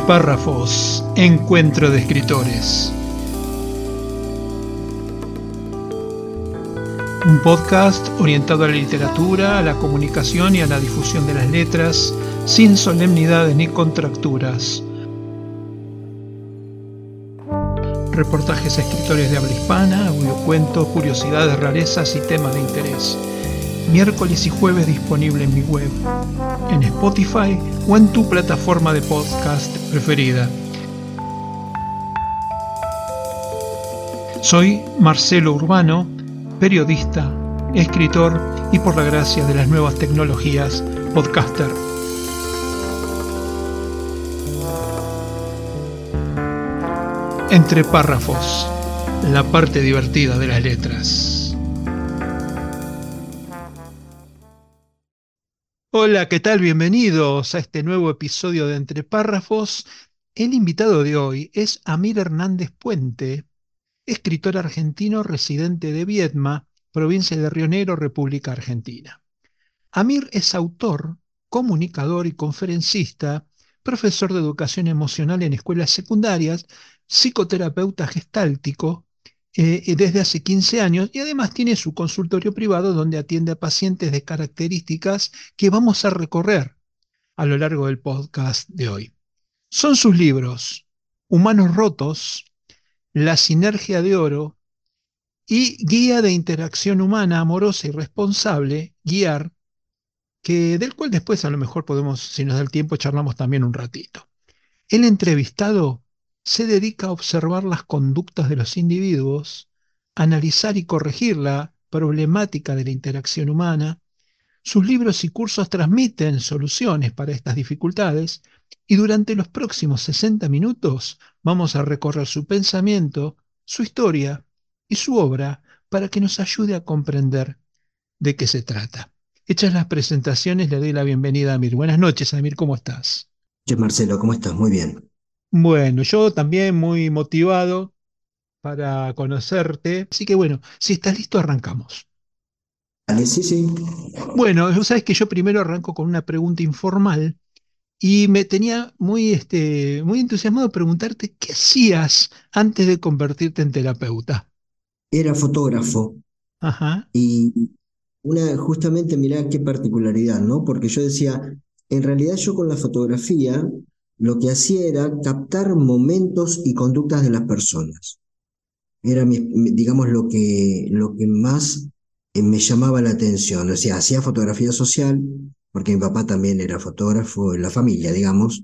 Párrafos, encuentro de escritores. Un podcast orientado a la literatura, a la comunicación y a la difusión de las letras, sin solemnidades ni contracturas. Reportajes a escritores de habla hispana, audiocuentos, curiosidades, rarezas y temas de interés miércoles y jueves disponible en mi web, en Spotify o en tu plataforma de podcast preferida. Soy Marcelo Urbano, periodista, escritor y por la gracia de las nuevas tecnologías, podcaster. Entre párrafos, la parte divertida de las letras. Hola, ¿qué tal? Bienvenidos a este nuevo episodio de Entre Párrafos. El invitado de hoy es Amir Hernández Puente, escritor argentino residente de Viedma, provincia de Río Negro, República Argentina. Amir es autor, comunicador y conferencista, profesor de educación emocional en escuelas secundarias, psicoterapeuta gestáltico, eh, desde hace 15 años y además tiene su consultorio privado donde atiende a pacientes de características que vamos a recorrer a lo largo del podcast de hoy. Son sus libros Humanos Rotos, La Sinergia de Oro y Guía de Interacción Humana Amorosa y Responsable, Guiar, que, del cual después a lo mejor podemos, si nos da el tiempo, charlamos también un ratito. El entrevistado se dedica a observar las conductas de los individuos, analizar y corregir la problemática de la interacción humana. Sus libros y cursos transmiten soluciones para estas dificultades y durante los próximos 60 minutos vamos a recorrer su pensamiento, su historia y su obra para que nos ayude a comprender de qué se trata. Hechas las presentaciones, le doy la bienvenida a Amir. Buenas noches, Amir, ¿cómo estás? Marcelo, ¿cómo estás? Muy bien. Bueno, yo también muy motivado para conocerte. Así que bueno, si estás listo, arrancamos. Vale, sí, sí. Bueno, sabes que yo primero arranco con una pregunta informal y me tenía muy, este, muy entusiasmado preguntarte qué hacías antes de convertirte en terapeuta. Era fotógrafo. Ajá. Y una, justamente, mirá qué particularidad, ¿no? Porque yo decía, en realidad yo con la fotografía lo que hacía era captar momentos y conductas de las personas. Era, digamos, lo que, lo que más eh, me llamaba la atención. O sea, hacía fotografía social, porque mi papá también era fotógrafo en la familia, digamos.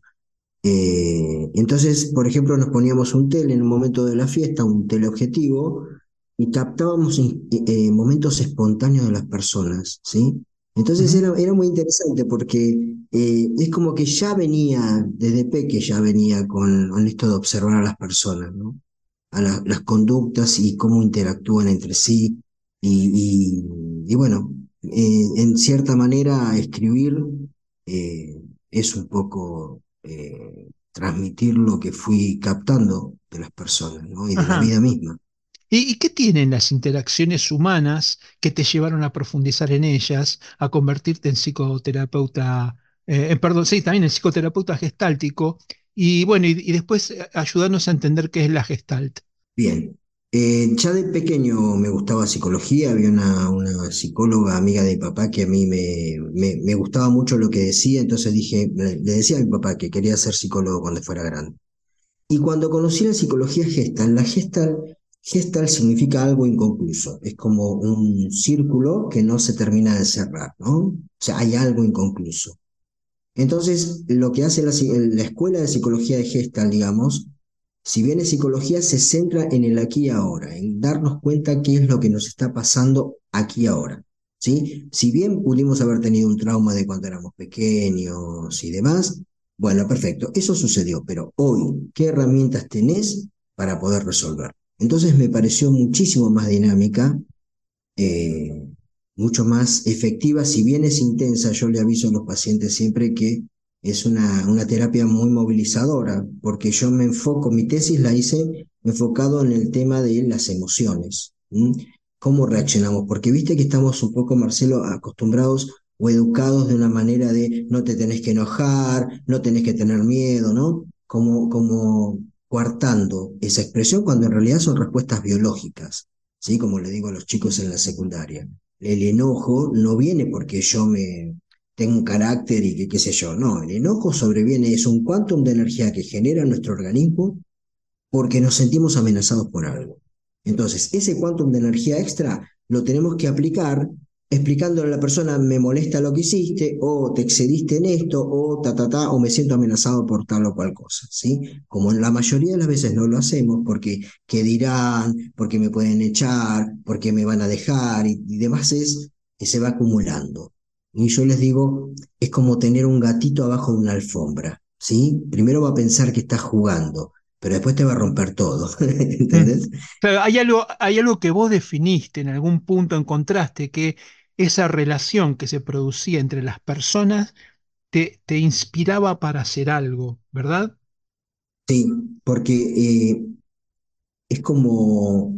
Eh, entonces, por ejemplo, nos poníamos un tele en un momento de la fiesta, un teleobjetivo, y captábamos eh, momentos espontáneos de las personas, ¿sí? Entonces era, era muy interesante porque eh, es como que ya venía, desde peque ya venía con, esto de observar a las personas, ¿no? A las conductas y cómo interactúan entre sí. Y, y, bueno, eh, en cierta manera escribir eh, es un poco transmitir lo que fui captando de las personas, ¿no? Y de la vida misma. ¿Y, qué tienen las interacciones humanas que te llevaron a profundizar en ellas, a convertirte en psicoterapeuta, eh, perdón, sí, también en psicoterapeuta gestáltico, y bueno, y, después eh, ayudarnos a entender qué es la gestalt? Bien, eh, ya de pequeño me gustaba psicología, había una, psicóloga amiga de mi papá que a mí me, me, gustaba mucho lo que decía, entonces dije, le decía a mi papá que quería ser psicólogo cuando fuera grande. Y cuando conocí la psicología gestal, la gestal Gestal significa algo inconcluso, es como un círculo que no se termina de cerrar, ¿no? O sea, hay algo inconcluso. Entonces, lo que hace la, la escuela de psicología de Gestal, digamos, si bien es psicología, se centra en el aquí y ahora, en darnos cuenta qué es lo que nos está pasando aquí y ahora. ¿sí? Si bien pudimos haber tenido un trauma de cuando éramos pequeños y demás, bueno, perfecto, eso sucedió, pero hoy, ¿qué herramientas tenés para poder resolver? Entonces me pareció muchísimo más dinámica, eh, mucho más efectiva, si bien es intensa, yo le aviso a los pacientes siempre que es una, una terapia muy movilizadora, porque yo me enfoco, mi tesis la hice enfocado en el tema de las emociones, cómo reaccionamos, porque viste que estamos un poco, Marcelo, acostumbrados o educados de una manera de no te tenés que enojar, no tenés que tener miedo, ¿no? como, como coartando esa expresión cuando en realidad son respuestas biológicas, ¿sí? Como le digo a los chicos en la secundaria. El enojo no viene porque yo me tengo un carácter y que qué sé yo, no, el enojo sobreviene, es un quantum de energía que genera nuestro organismo porque nos sentimos amenazados por algo. Entonces, ese quantum de energía extra lo tenemos que aplicar explicándole a la persona, me molesta lo que hiciste, o te excediste en esto, o ta, ta, ta, o me siento amenazado por tal o cual cosa, ¿sí? Como en la mayoría de las veces no lo hacemos porque, ¿qué dirán? Porque me pueden echar, porque me van a dejar, y, demás es que se va acumulando. Y yo les digo, es como tener un gatito abajo de una alfombra, ¿sí? Primero va a pensar que estás jugando, pero después te va a romper todo, ¿entendés? Hay algo, hay algo que vos definiste en algún punto, encontraste que esa relación que se producía entre las personas te, te inspiraba para hacer algo, ¿verdad? Sí, porque eh, es como,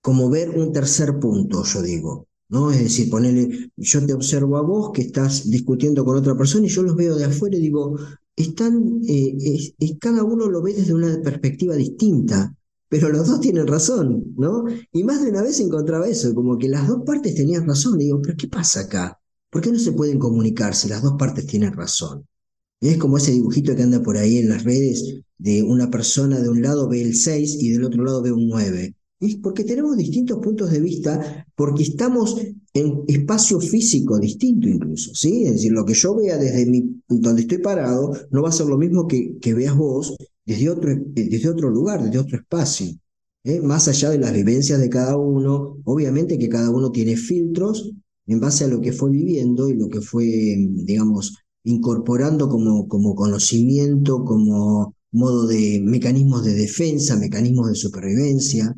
como ver un tercer punto, yo digo, ¿no? Es decir, ponerle, yo te observo a vos que estás discutiendo con otra persona y yo los veo de afuera y digo, están, eh, es, cada uno lo ve desde una perspectiva distinta pero los dos tienen razón, ¿no? Y más de una vez encontraba eso, como que las dos partes tenían razón. Y digo, pero ¿qué pasa acá? ¿Por qué no se pueden comunicar si las dos partes tienen razón? Y es como ese dibujito que anda por ahí en las redes de una persona de un lado ve el 6 y del otro lado ve un 9. Es porque tenemos distintos puntos de vista, porque estamos en espacio físico distinto incluso, ¿sí? Es decir, lo que yo vea desde mi, donde estoy parado no va a ser lo mismo que, que veas vos desde otro, desde otro lugar, desde otro espacio. ¿eh? Más allá de las vivencias de cada uno, obviamente que cada uno tiene filtros en base a lo que fue viviendo y lo que fue, digamos, incorporando como, como conocimiento, como modo de mecanismos de defensa, mecanismos de supervivencia.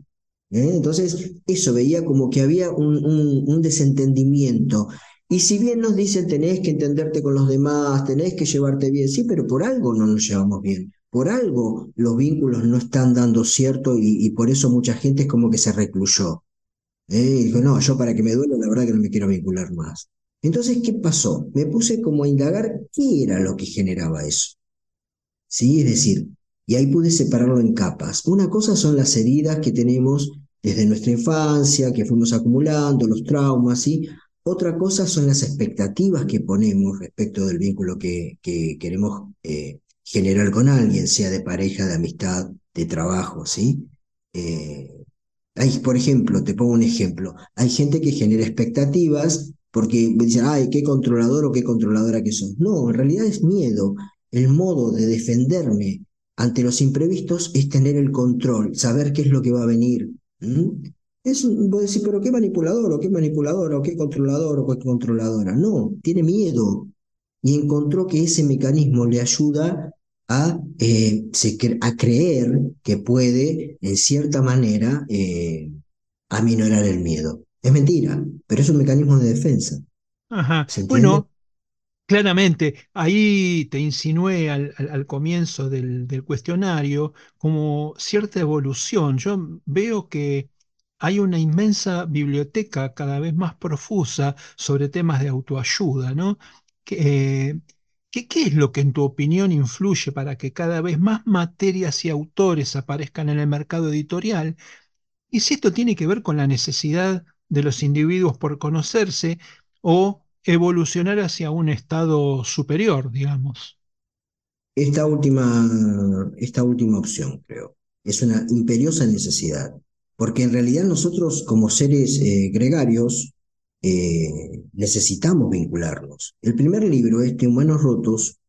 ¿eh? Entonces, eso veía como que había un, un, un, desentendimiento. Y si bien nos dicen tenés que entenderte con los demás, tenés que llevarte bien, sí, pero por algo no nos llevamos bien por algo los vínculos no están dando cierto y, y por eso mucha gente es como que se recluyó. ¿eh? dijo, no, yo para que me duele, la verdad que no me quiero vincular más. Entonces, ¿qué pasó? Me puse como a indagar qué era lo que generaba eso. ¿Sí? Es decir, y ahí pude separarlo en capas. Una cosa son las heridas que tenemos desde nuestra infancia, que fuimos acumulando, los traumas, ¿sí? Otra cosa son las expectativas que ponemos respecto del vínculo que, que queremos eh, generar con alguien, sea de pareja, de amistad, de trabajo, ¿sí? Eh, hay, por ejemplo, te pongo un ejemplo, hay gente que genera expectativas porque dicen, ay, qué controlador o qué controladora que sos. No, en realidad es miedo. El modo de defenderme ante los imprevistos es tener el control, saber qué es lo que va a venir. Es, voy a decir, pero qué manipulador, o qué manipuladora, o qué controlador, o qué controladora. No, tiene miedo. Y encontró que ese mecanismo le ayuda a, eh, a creer que puede, en cierta manera, eh, aminorar el miedo. Es mentira, pero es un mecanismo de defensa. Ajá. Bueno, claramente, ahí te insinué al, al, al comienzo del, del, cuestionario como cierta evolución. Yo veo que hay una inmensa biblioteca cada vez más profusa sobre temas de autoayuda, ¿no? Que, eh, ¿Qué, ¿Qué, es lo que en tu opinión influye para que cada vez más materias y autores aparezcan en el mercado editorial? Y si esto tiene que ver con la necesidad de los individuos por conocerse o evolucionar hacia un estado superior, digamos. Esta última, esta última opción, creo, es una imperiosa necesidad, porque en realidad nosotros como seres eh, gregarios eh, necesitamos vincularnos. El primer libro, este Humanos Rotos,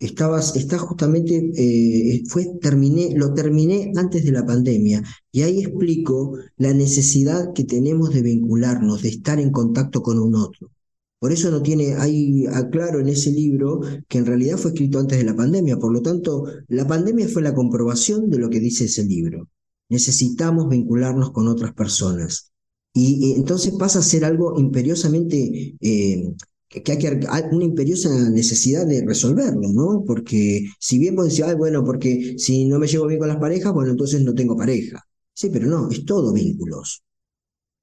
estaba, está justamente, eh, fue, terminé, lo terminé antes de la pandemia y ahí explico la necesidad que tenemos de vincularnos, de estar en contacto con un otro. Por eso no tiene, hay, aclaro en ese libro que en realidad fue escrito antes de la pandemia, por lo tanto, la pandemia fue la comprobación de lo que dice ese libro. Necesitamos vincularnos con otras personas. Y, y, entonces pasa a ser algo imperiosamente, eh, que, hay que una imperiosa necesidad de resolverlo, ¿no? Porque si bien vos decís, ay, bueno, porque si no me llevo bien con las parejas, bueno, entonces no tengo pareja. Sí, pero no, es todo vínculos.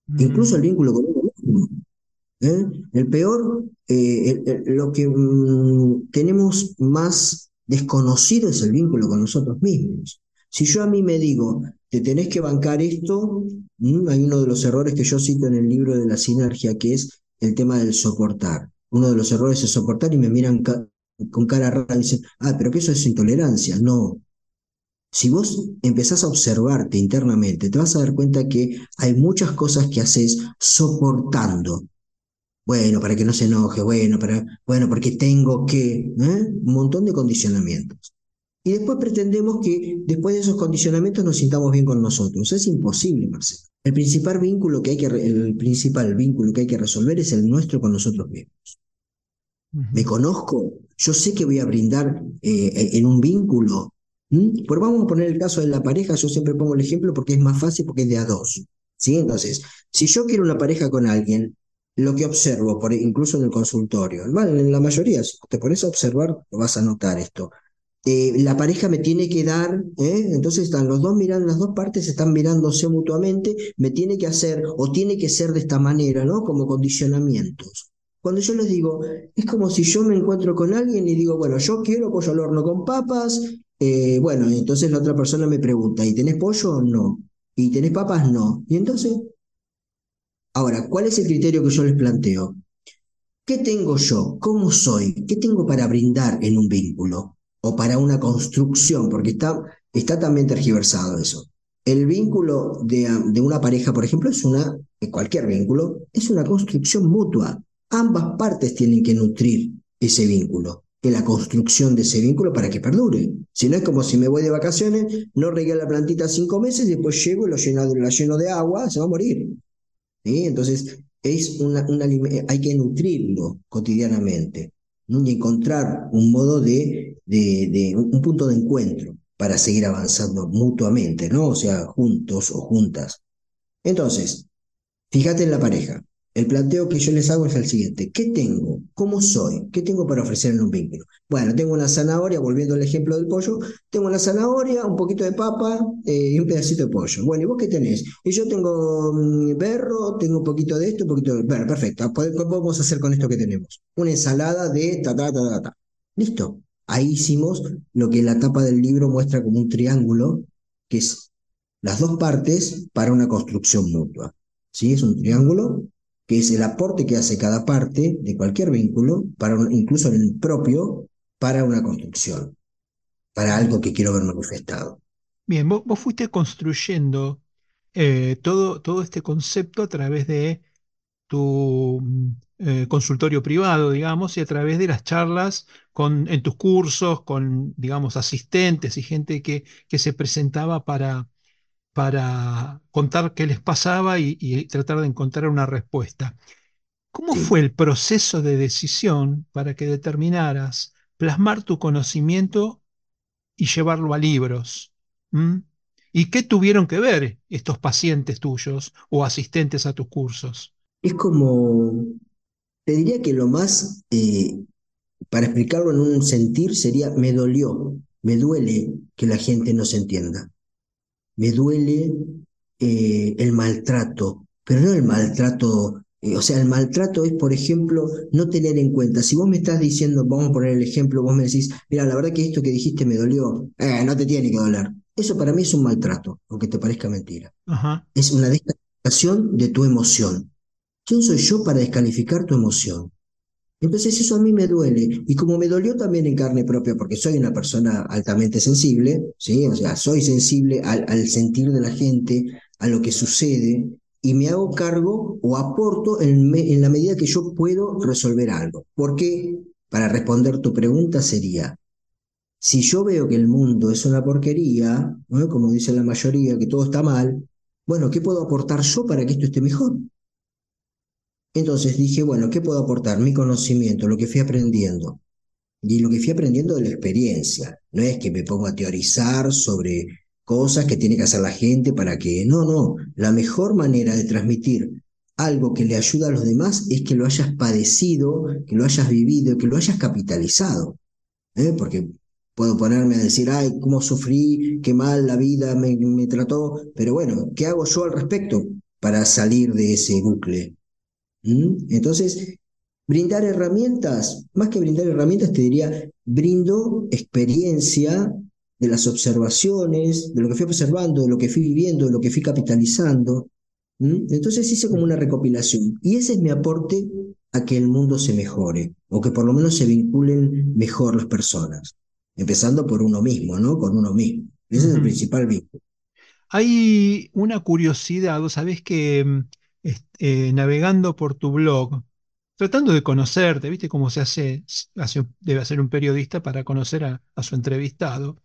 Mm. Incluso el vínculo con uno mismo. ¿eh? El peor, eh, el, el, lo que mm, tenemos más Desconocido es el vínculo con nosotros mismos. Si yo a mí me digo, te tenés que bancar esto, hay uno de los errores que yo cito en el libro de la sinergia, que es el tema del soportar. Uno de los errores es soportar y me miran con cara rara y dicen, ah, pero que eso es intolerancia. No. Si vos empezás a observarte internamente, te vas a dar cuenta que hay muchas cosas que haces soportando. Bueno, para que no se enoje, bueno, para, bueno, porque tengo que, ¿eh? un montón de condicionamientos. Y después pretendemos que después de esos condicionamientos nos sintamos bien con nosotros. Es imposible, Marcelo. El principal vínculo que hay que, el principal vínculo que hay que resolver es el nuestro con nosotros mismos. Me conozco, yo sé que voy a brindar eh, en un vínculo. Pero vamos a poner el caso de la pareja, yo siempre pongo el ejemplo porque es más fácil porque es de a dos. ¿sí? Entonces, si yo quiero una pareja con alguien, lo que observo, por, incluso en el consultorio, en la mayoría, si te pones a observar, lo vas a notar esto. Eh, la pareja me tiene que dar, ¿eh? entonces están los dos mirando, las dos partes están mirándose mutuamente, me tiene que hacer o tiene que ser de esta manera, ¿no? Como condicionamientos. Cuando yo les digo, es como si yo me encuentro con alguien y digo, bueno, yo quiero pollo al horno con papas, eh, bueno, entonces la otra persona me pregunta, ¿y tenés pollo o no? ¿Y tenés papas? No. Y entonces, ahora, ¿cuál es el criterio que yo les planteo? ¿Qué tengo yo? ¿Cómo soy? ¿Qué tengo para brindar en un vínculo? O para una construcción, porque está, está también tergiversado eso. El vínculo de, de una pareja, por ejemplo, es una, cualquier vínculo, es una construcción mutua. Ambas partes tienen que nutrir ese vínculo, que la construcción de ese vínculo para que perdure. Si no es como si me voy de vacaciones, no regué la plantita cinco meses, después llego y lo lleno, la lleno de agua, se va a morir. Entonces, es una, una, hay que nutrirlo cotidianamente y encontrar un modo de, de, un punto de encuentro para seguir avanzando mutuamente, ¿no? O sea, juntos o juntas. Entonces, fíjate en la pareja. El planteo que yo les hago es el siguiente. ¿Qué tengo? ¿Cómo soy? ¿Qué tengo para ofrecer en un vínculo? Bueno, tengo una zanahoria, volviendo al ejemplo del pollo, tengo una zanahoria, un poquito de papa eh, y un pedacito de pollo. Bueno, ¿y vos qué tenés? Y yo tengo mm, berro, tengo un poquito de esto, un poquito de... Bueno, perfecto. ¿Qué podemos hacer con esto que tenemos? Una ensalada de ta, ta, ta, ta, ta. Listo. Ahí hicimos lo que la tapa del libro muestra como un triángulo, que es las dos partes para una construcción mutua. ¿Sí? Es un triángulo que es el aporte que hace cada parte de cualquier vínculo, para incluso en el propio, para una construcción, para algo que quiero ver manifestado. Bien, vos, fuiste construyendo eh, todo, todo este concepto a través de tu mm, eh, consultorio privado, digamos, y a través de las charlas con, en tus cursos, con, digamos, asistentes y gente que, que se presentaba para, para contar qué les pasaba y, tratar de encontrar una respuesta. ¿Cómo fue el proceso de decisión para que determinaras plasmar tu conocimiento y llevarlo a libros? ¿Y qué tuvieron que ver estos pacientes tuyos o asistentes a tus cursos? Es como, te diría que lo más, eh, para explicarlo en un sentir, sería, me dolió, me duele que la gente no se entienda me duele eh, el maltrato, pero no el maltrato, eh, o sea, el maltrato es, por ejemplo, no tener en cuenta, si vos me estás diciendo, vamos a poner el ejemplo, vos me decís, mira, la verdad que esto que dijiste me dolió, eh, no te tiene que doler. Eso para mí es un maltrato, aunque te parezca mentira. Es una descalificación de tu emoción. ¿Quién soy yo para descalificar tu emoción? Entonces eso a mí me duele. Y como me dolió también en carne propia, porque soy una persona altamente sensible, ¿sí? O sea, soy sensible al, sentir de la gente, a lo que sucede, y me hago cargo o aporto en, la medida que yo puedo resolver algo. Porque, para responder tu pregunta, sería, si yo veo que el mundo es una porquería, como dice la mayoría, que todo está mal, bueno, ¿qué puedo aportar yo para que esto esté mejor? Entonces dije, bueno, ¿qué puedo aportar? Mi conocimiento, lo que fui aprendiendo. Y lo que fui aprendiendo de la experiencia. No es que me pongo a teorizar sobre cosas que tiene que hacer la gente para que... No, no. La mejor manera de transmitir algo que le ayuda a los demás es que lo hayas padecido, que lo hayas vivido, que lo hayas capitalizado. ¿eh? Porque puedo ponerme a decir, ay, cómo sufrí, qué mal la vida me, me trató, pero bueno, ¿qué hago yo al respecto para salir de ese bucle? ¿Mm? Entonces, Brindar herramientas, más que brindar herramientas, te diría, brindo experiencia de las observaciones, de lo que fui observando, de lo que fui viviendo, de lo que fui capitalizando. Entonces hice como una recopilación. Y ese es mi aporte a que el mundo se mejore, o que por lo menos se vinculen mejor las personas. Empezando por uno mismo, ¿no? Con uno mismo. Ese es el principal vínculo. Hay una curiosidad, sabés que eh, navegando por tu blog, tratando de conocerte, ¿viste cómo se hace, debe hacer un periodista para conocer a, su entrevistado?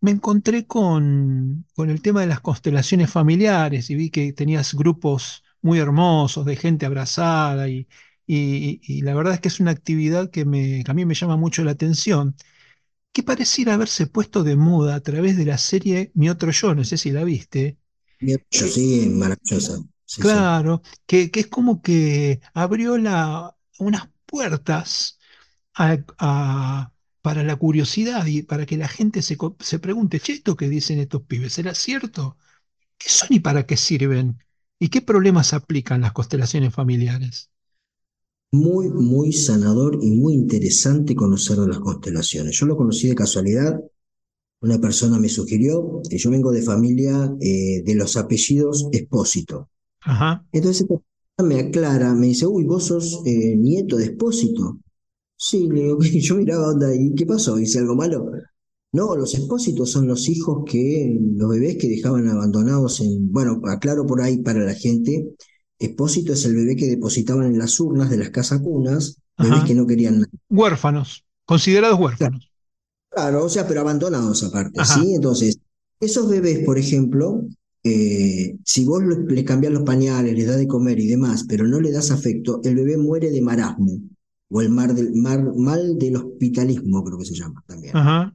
Me encontré con, con, el tema de las constelaciones familiares y vi que tenías grupos muy hermosos de gente abrazada y, y, la verdad es que es una actividad que, me, que a mí me llama mucho la atención que pareciera haberse puesto de moda a través de la serie Mi Otro Yo, no sé si la viste. Mi Otro Yo, sí, maravillosa. Claro, Que, es como que abrió la, unas puertas para la curiosidad y para que la gente se, se pregunte, che, ¿esto que dicen estos pibes será cierto? ¿Qué son y para qué sirven? ¿Y qué problemas aplican las constelaciones familiares? muy, muy sanador y muy interesante conocer de las constelaciones. Yo lo conocí de casualidad, una persona me sugirió, que yo vengo de familia eh, de los apellidos Espósito. Ajá. Entonces me aclara, me dice, uy, vos sos eh, nieto de Espósito. Sí, le digo, yo miraba onda, ¿y qué pasó? ¿Hice algo malo? No, los expósitos son los hijos que, los bebés que dejaban abandonados en, bueno, aclaro por ahí para la gente, Expósito es el bebé que depositaban en las urnas de las casas cunas, bebés que no querían nada. Huérfanos, considerados huérfanos. Claro, o sea, pero abandonados aparte, ¿sí? Entonces, esos bebés, por ejemplo, eh, si vos les cambias los pañales, les das de comer y demás, pero no le das afecto, el bebé muere de marasmo, o el mar del, mal del hospitalismo, creo que se llama también. Ajá.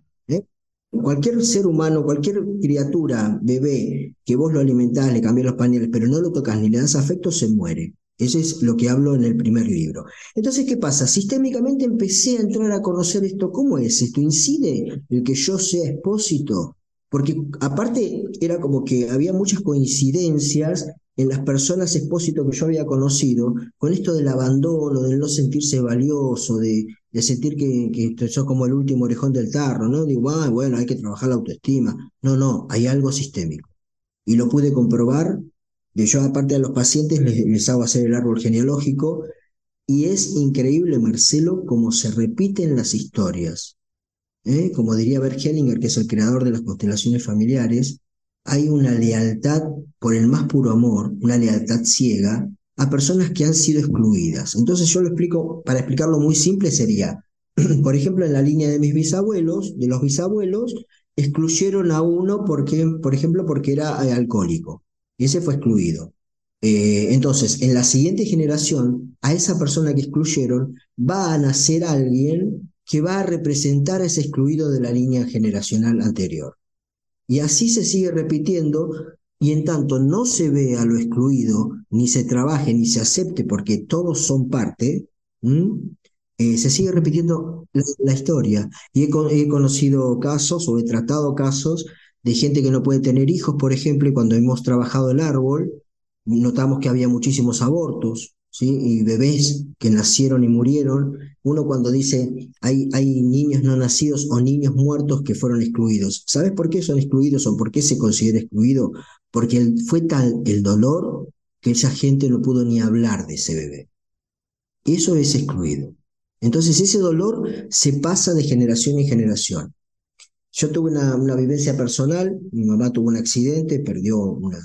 Cualquier ser humano, cualquier criatura, bebé, que vos lo alimentás, le cambiás los pañales, pero no lo tocas ni le das afecto, se muere. Eso es lo que hablo en el primer libro. Entonces, ¿qué pasa? Sistémicamente empecé a entrar a conocer esto. ¿Cómo es? ¿Esto incide el que yo sea expósito? Porque aparte era como que había muchas coincidencias en las personas expósito que yo había conocido, con esto del abandono, del no sentirse valioso, de, sentir que, que sos como el último orejón del tarro, ¿no? Digo, ah, bueno, hay que trabajar la autoestima. No, no, hay algo sistémico. Y lo pude comprobar, yo aparte a los pacientes les, les hago hacer el árbol genealógico, y es increíble, Marcelo, cómo se repiten las historias. ¿Eh? Como diría Bert Hellinger, que es el creador de las constelaciones familiares, hay una lealtad por el más puro amor, una lealtad ciega a personas que han sido excluidas. Entonces yo lo explico, para explicarlo muy simple sería, por ejemplo, en la línea de mis bisabuelos, de los bisabuelos, excluyeron a uno porque, por ejemplo, porque era eh, alcohólico. Y ese fue excluido. Eh, entonces, en la siguiente generación, a esa persona que excluyeron va a nacer alguien que va a representar a ese excluido de la línea generacional anterior. Y así se sigue repitiendo y en tanto no se ve a lo excluido, ni se trabaje, ni se acepte, porque todos son parte, eh, se sigue repitiendo la, historia. Y he, conocido casos o he tratado casos de gente que no puede tener hijos, por ejemplo, y cuando hemos trabajado el árbol, notamos que había muchísimos abortos, y bebés que nacieron y murieron. Uno cuando dice hay, hay niños no nacidos o niños muertos que fueron excluidos. ¿Sabes por qué son excluidos o por qué se considera excluido? Porque fue tal el dolor que esa gente no pudo ni hablar de ese bebé. Eso es excluido. Entonces ese dolor se pasa de generación en generación. Yo tuve una, una vivencia personal, mi mamá tuvo un accidente, perdió una,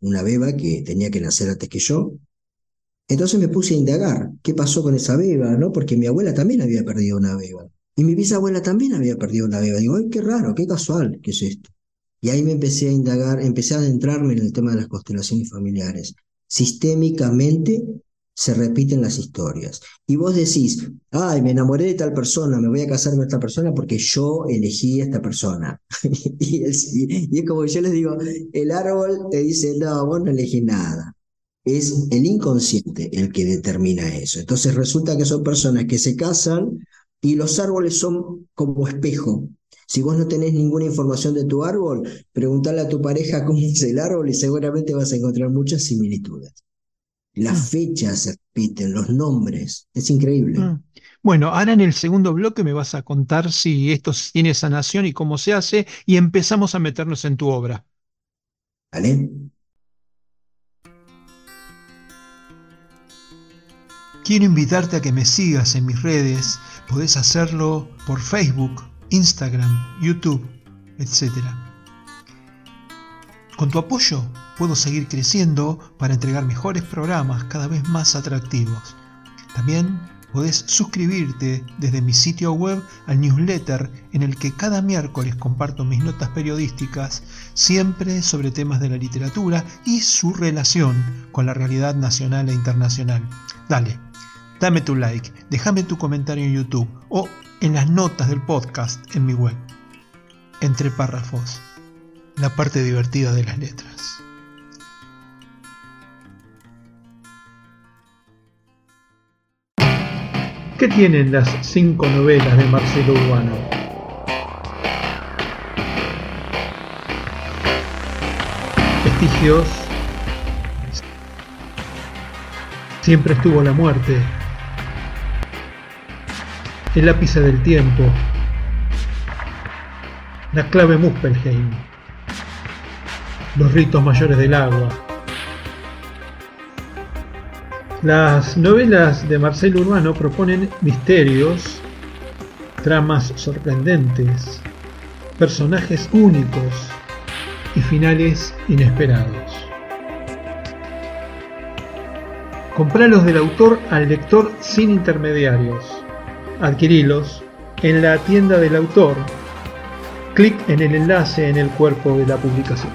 una beba que tenía que nacer antes que yo, entonces me puse a indagar qué pasó con esa beba, ¿no? Porque mi abuela también había perdido una beba. Y mi bisabuela también había perdido una beba. Digo, ay, qué raro, qué casual, ¿qué es esto? Y ahí me empecé a indagar, empecé a adentrarme en el tema de las constelaciones familiares. Sistémicamente se repiten las historias. Y vos decís, ay, me enamoré de tal persona, me voy a casar con esta persona porque yo elegí a esta persona. y, es, como yo les digo, el árbol te dice, no, vos no elegí nada es el inconsciente el que determina eso. Entonces resulta que son personas que se casan y los árboles son como espejo. Si vos no tenés ninguna información de tu árbol, pregúntale a tu pareja cómo es el árbol y seguramente vas a encontrar muchas similitudes. Las Mm. fechas se repiten, los nombres. Es increíble. Mm. Bueno, ahora en el segundo bloque me vas a contar si esto tiene sanación y cómo se hace, y empezamos a meternos en tu obra. ¿Vale? Quiero invitarte a que me sigas en mis redes. Podés hacerlo por Facebook, Instagram, YouTube, etc. Con tu apoyo puedo seguir creciendo para entregar mejores programas cada vez más atractivos. También podés suscribirte desde mi sitio web al newsletter en el que cada miércoles comparto mis notas periodísticas, siempre sobre temas de la literatura y su relación con la realidad nacional e internacional. Dale, dame tu like, déjame tu comentario en YouTube o en las notas del podcast en mi web. Entre párrafos, la parte divertida de las letras. ¿Qué tienen las cinco novelas de Marcelo Urbano? Vestigios. Siempre estuvo la muerte. El lápice del tiempo. La clave Muspelheim. Los ritos mayores del agua. Las novelas de Marcelo Urbano proponen misterios, tramas sorprendentes, personajes únicos y finales inesperados. Compralos del autor al lector sin intermediarios. Adquirilos en la tienda del autor. Clic en el enlace en el cuerpo de la publicación.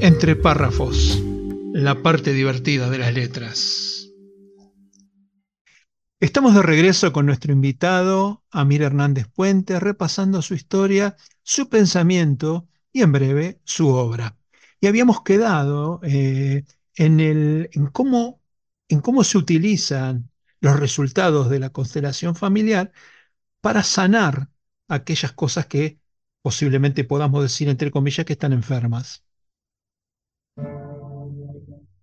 Entre párrafos, la parte divertida de las letras. Estamos de regreso con nuestro invitado, Amir Hernández Puente, repasando su historia, su pensamiento y en breve su obra. Y habíamos quedado eh, en, el, en, cómo, en cómo se utilizan los resultados de la constelación familiar para sanar aquellas cosas que posiblemente podamos decir, entre comillas, que están enfermas.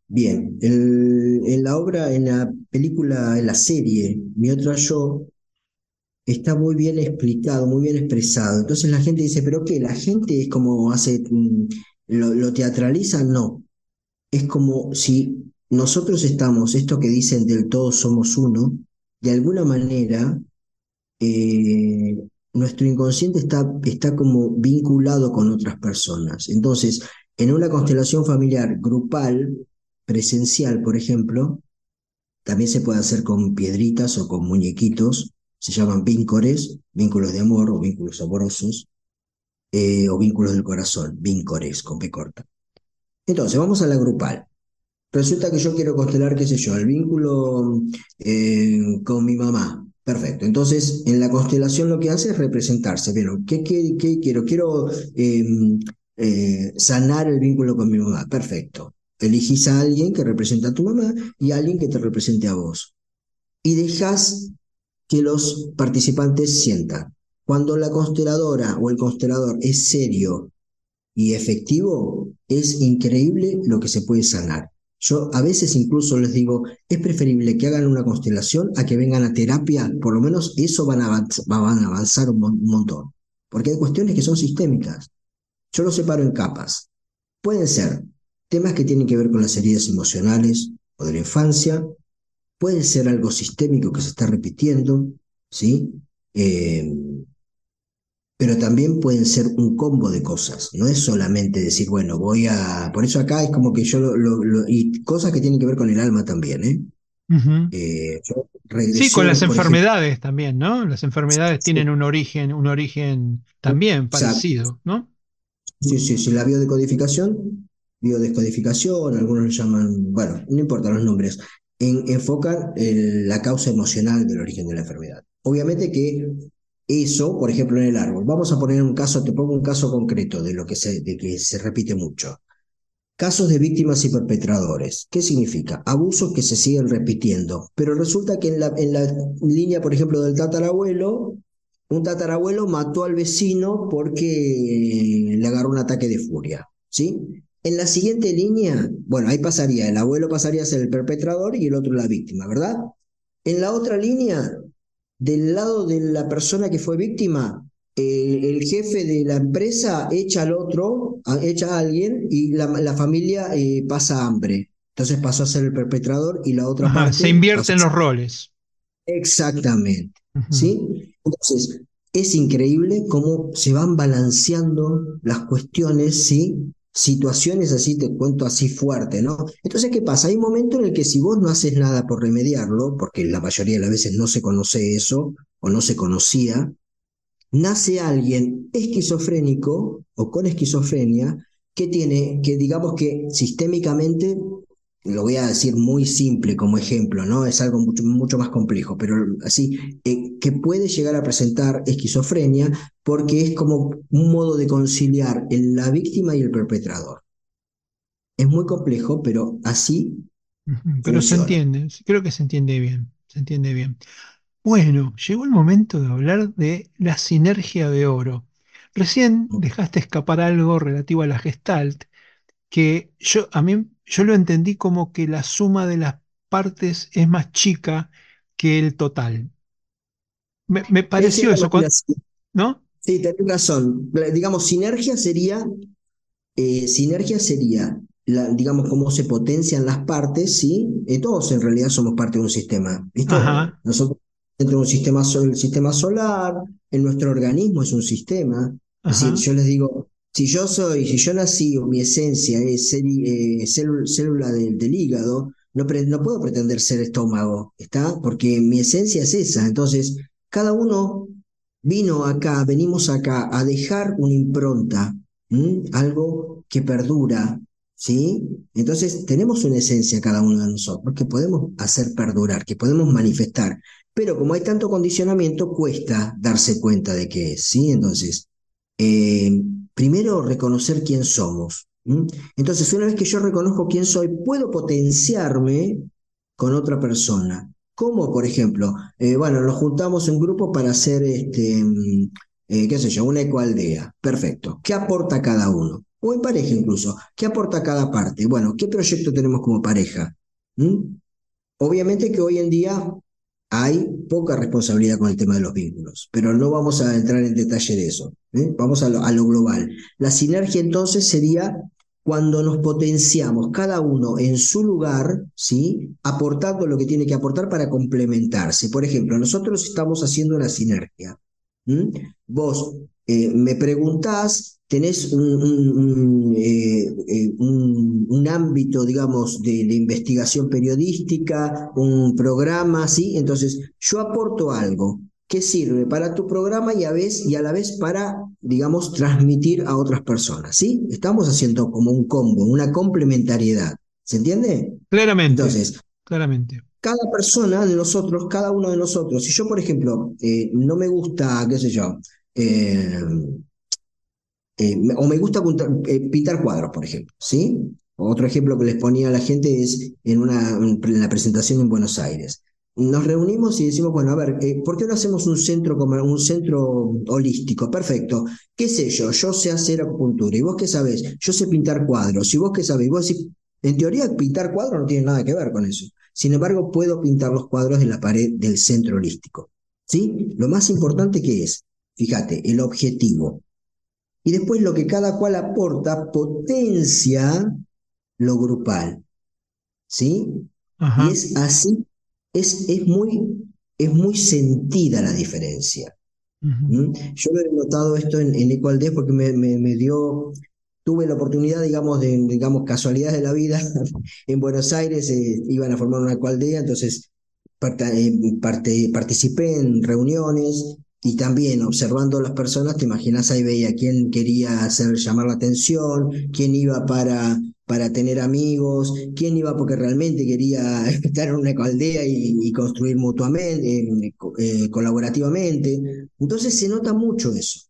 Bien, el- en la obra, en la película, en la serie, Mi Otra Yo, está muy bien explicado, muy bien expresado. Entonces la gente dice, ¿pero qué? ¿La gente es como hace, lo, lo teatraliza? No. Es como si nosotros estamos, esto que dicen del todo somos uno, de alguna manera, eh, nuestro inconsciente está, está como vinculado con otras personas. Entonces, en una constelación familiar grupal, presencial, por ejemplo, también se puede hacer con piedritas o con muñequitos, se llaman víncores, vínculos de amor o vínculos amorosos, eh, o vínculos del corazón, víncores con P corta. Entonces, vamos a la grupal. Resulta que yo quiero constelar, qué sé yo, el vínculo eh, con mi mamá. Perfecto. Entonces, en la constelación lo que hace es representarse. Bueno, ¿qué, qué, qué quiero? Quiero eh, eh, sanar el vínculo con mi mamá. Perfecto. Elegís a alguien que representa a tu mamá y a alguien que te represente a vos. Y dejas que los participantes sientan. Cuando la consteladora o el constelador es serio y efectivo, es increíble lo que se puede sanar. Yo a veces incluso les digo, es preferible que hagan una constelación a que vengan a terapia, por lo menos eso van a avanzar, van a avanzar un, mon- un montón. Porque hay cuestiones que son sistémicas. Yo lo separo en capas. Pueden ser temas que tienen que ver con las heridas emocionales o de la infancia, puede ser algo sistémico que se está repitiendo, ¿sí? Eh, pero también pueden ser un combo de cosas, no es solamente decir, bueno, voy a... Por eso acá es como que yo lo... lo- lo- y cosas que tienen que ver con el alma también, ¿eh? Eh, yo Sí, con las ejemplo, enfermedades también, ¿no? Las enfermedades sí, tienen un origen, un origen también parecido, ¿no? Sí, sí, sí, la biodecodificación, biodescodificación, algunos le llaman, bueno, no importa los nombres, en- enfocan el- la causa emocional del origen de la enfermedad. Obviamente que eso, por ejemplo, en el árbol, vamos a poner un caso, te pongo un caso concreto de lo que se, de que se repite mucho. Casos de víctimas y perpetradores. ¿Qué significa? Abusos que se siguen repitiendo, pero resulta que en la, en la línea, por ejemplo, del tatarabuelo, un tatarabuelo mató al vecino porque le agarró un ataque de furia, ¿sí? En la siguiente línea, bueno, ahí pasaría, el abuelo pasaría a ser el perpetrador y el otro la víctima, ¿verdad? En la otra línea, del lado de la persona que fue víctima, el jefe de la empresa echa al otro, echa a alguien y la, familia eh, pasa hambre. Entonces pasó a ser el perpetrador y la otra parte. Se invierten los roles. Exactamente. ¿Sí? Entonces, es increíble cómo se van balanceando las cuestiones, ¿sí? Situaciones así, te cuento así fuerte, ¿no? Entonces, ¿qué pasa? Hay un momento en el que si vos no haces nada por remediarlo, porque la mayoría de las veces no se conoce eso o no se conocía, nace alguien esquizofrénico o con esquizofrenia que tiene, que digamos que sistémicamente lo voy a decir muy simple como ejemplo, ¿no? Es algo mucho, mucho más complejo, pero así, eh, que puede llegar a presentar esquizofrenia porque es como un modo de conciliar la víctima y el perpetrador. Es muy complejo, pero así. Pero se entiende, creo que se entiende bien, se entiende bien. Bueno, llegó el momento de hablar de la sinergia de oro. Recién dejaste escapar algo relativo a la Gestalt, que yo a mí yo lo entendí como que la suma de las partes es más chica que el total. Me, pareció eso, ¿no? Sí, tenés razón. Digamos, sinergia sería, eh, sinergia sería, la, digamos, cómo se potencian las partes, ¿sí? Eh, todos en realidad somos parte de un sistema, ¿viste? Nosotros dentro de un sistema, el sistema solar, en nuestro organismo es un sistema. Decir, yo les digo, si yo soy, si yo nací o mi esencia es eh, célula del, hígado, no, puedo pretender ser estómago, ¿está? Porque mi esencia es esa. Entonces, cada uno vino acá, venimos acá a dejar una impronta, algo que perdura, ¿sí? Entonces, tenemos una esencia cada uno de nosotros que podemos hacer perdurar, que podemos manifestar. Pero como hay tanto condicionamiento, cuesta darse cuenta de qué es, ¿sí? Entonces, eh, primero reconocer quién somos. Entonces, una vez que yo reconozco quién soy, puedo potenciarme con otra persona. Como, por ejemplo, eh, bueno, nos juntamos en grupo para hacer, este, mm, eh, qué sé yo, una ecoaldea. Perfecto. ¿Qué aporta cada uno? O en pareja incluso. ¿Qué aporta cada parte? Bueno, ¿qué proyecto tenemos como pareja? Obviamente que hoy en día hay poca responsabilidad con el tema de los vínculos, pero no vamos a entrar en detalle de eso. ¿eh? Vamos a lo, a lo, global. La sinergia entonces sería cuando nos potenciamos cada uno en su lugar, ¿sí? aportando lo que tiene que aportar para complementarse. Por ejemplo, nosotros estamos haciendo una sinergia. Vos eh, me preguntás tenés un, eh, eh, un, un, ámbito, digamos, de, investigación periodística, un programa, ¿sí? Entonces, yo aporto algo que sirve para tu programa y a, vez, y a la vez para, digamos, transmitir a otras personas, ¿sí? Estamos haciendo como un combo, una complementariedad. ¿Se entiende? Claramente. Entonces, claramente. Cada persona de nosotros, cada uno de nosotros, si yo, por ejemplo, eh, no me gusta, qué sé yo, eh, o me gusta eh, pintar cuadros, por ejemplo, ¿sí? Otro ejemplo que les ponía a la gente es en, una, en la presentación en Buenos Aires. Nos reunimos y decimos, bueno, a ver, eh, ¿por qué no hacemos un centro como un centro holístico? Perfecto. ¿Qué sé yo? Yo sé hacer acupuntura. ¿Y vos qué sabés? Yo sé pintar cuadros. ¿Y vos qué sabés? Vos decís, en teoría, pintar cuadros no tiene nada que ver con eso. Sin embargo, puedo pintar los cuadros de la pared del centro holístico. ¿Sí? Lo más importante que es, fíjate, el objetivo y después lo que cada cual aporta potencia lo grupal. ¿Sí? Y es así, es, es, muy, es muy sentida la diferencia. ¿Mm? Yo lo he notado esto en, en porque me, me, dio, tuve la oportunidad, digamos, de digamos, casualidades de la vida. en Buenos Aires eh, iban a formar una ecualdea, entonces eh, participé en reuniones y también observando a las personas, te imaginas ahí veía quién quería hacer llamar la atención, quién iba para, para tener amigos, quién iba porque realmente quería estar en una aldea y, construir mutuamente, eh, eh, colaborativamente. Entonces se nota mucho eso.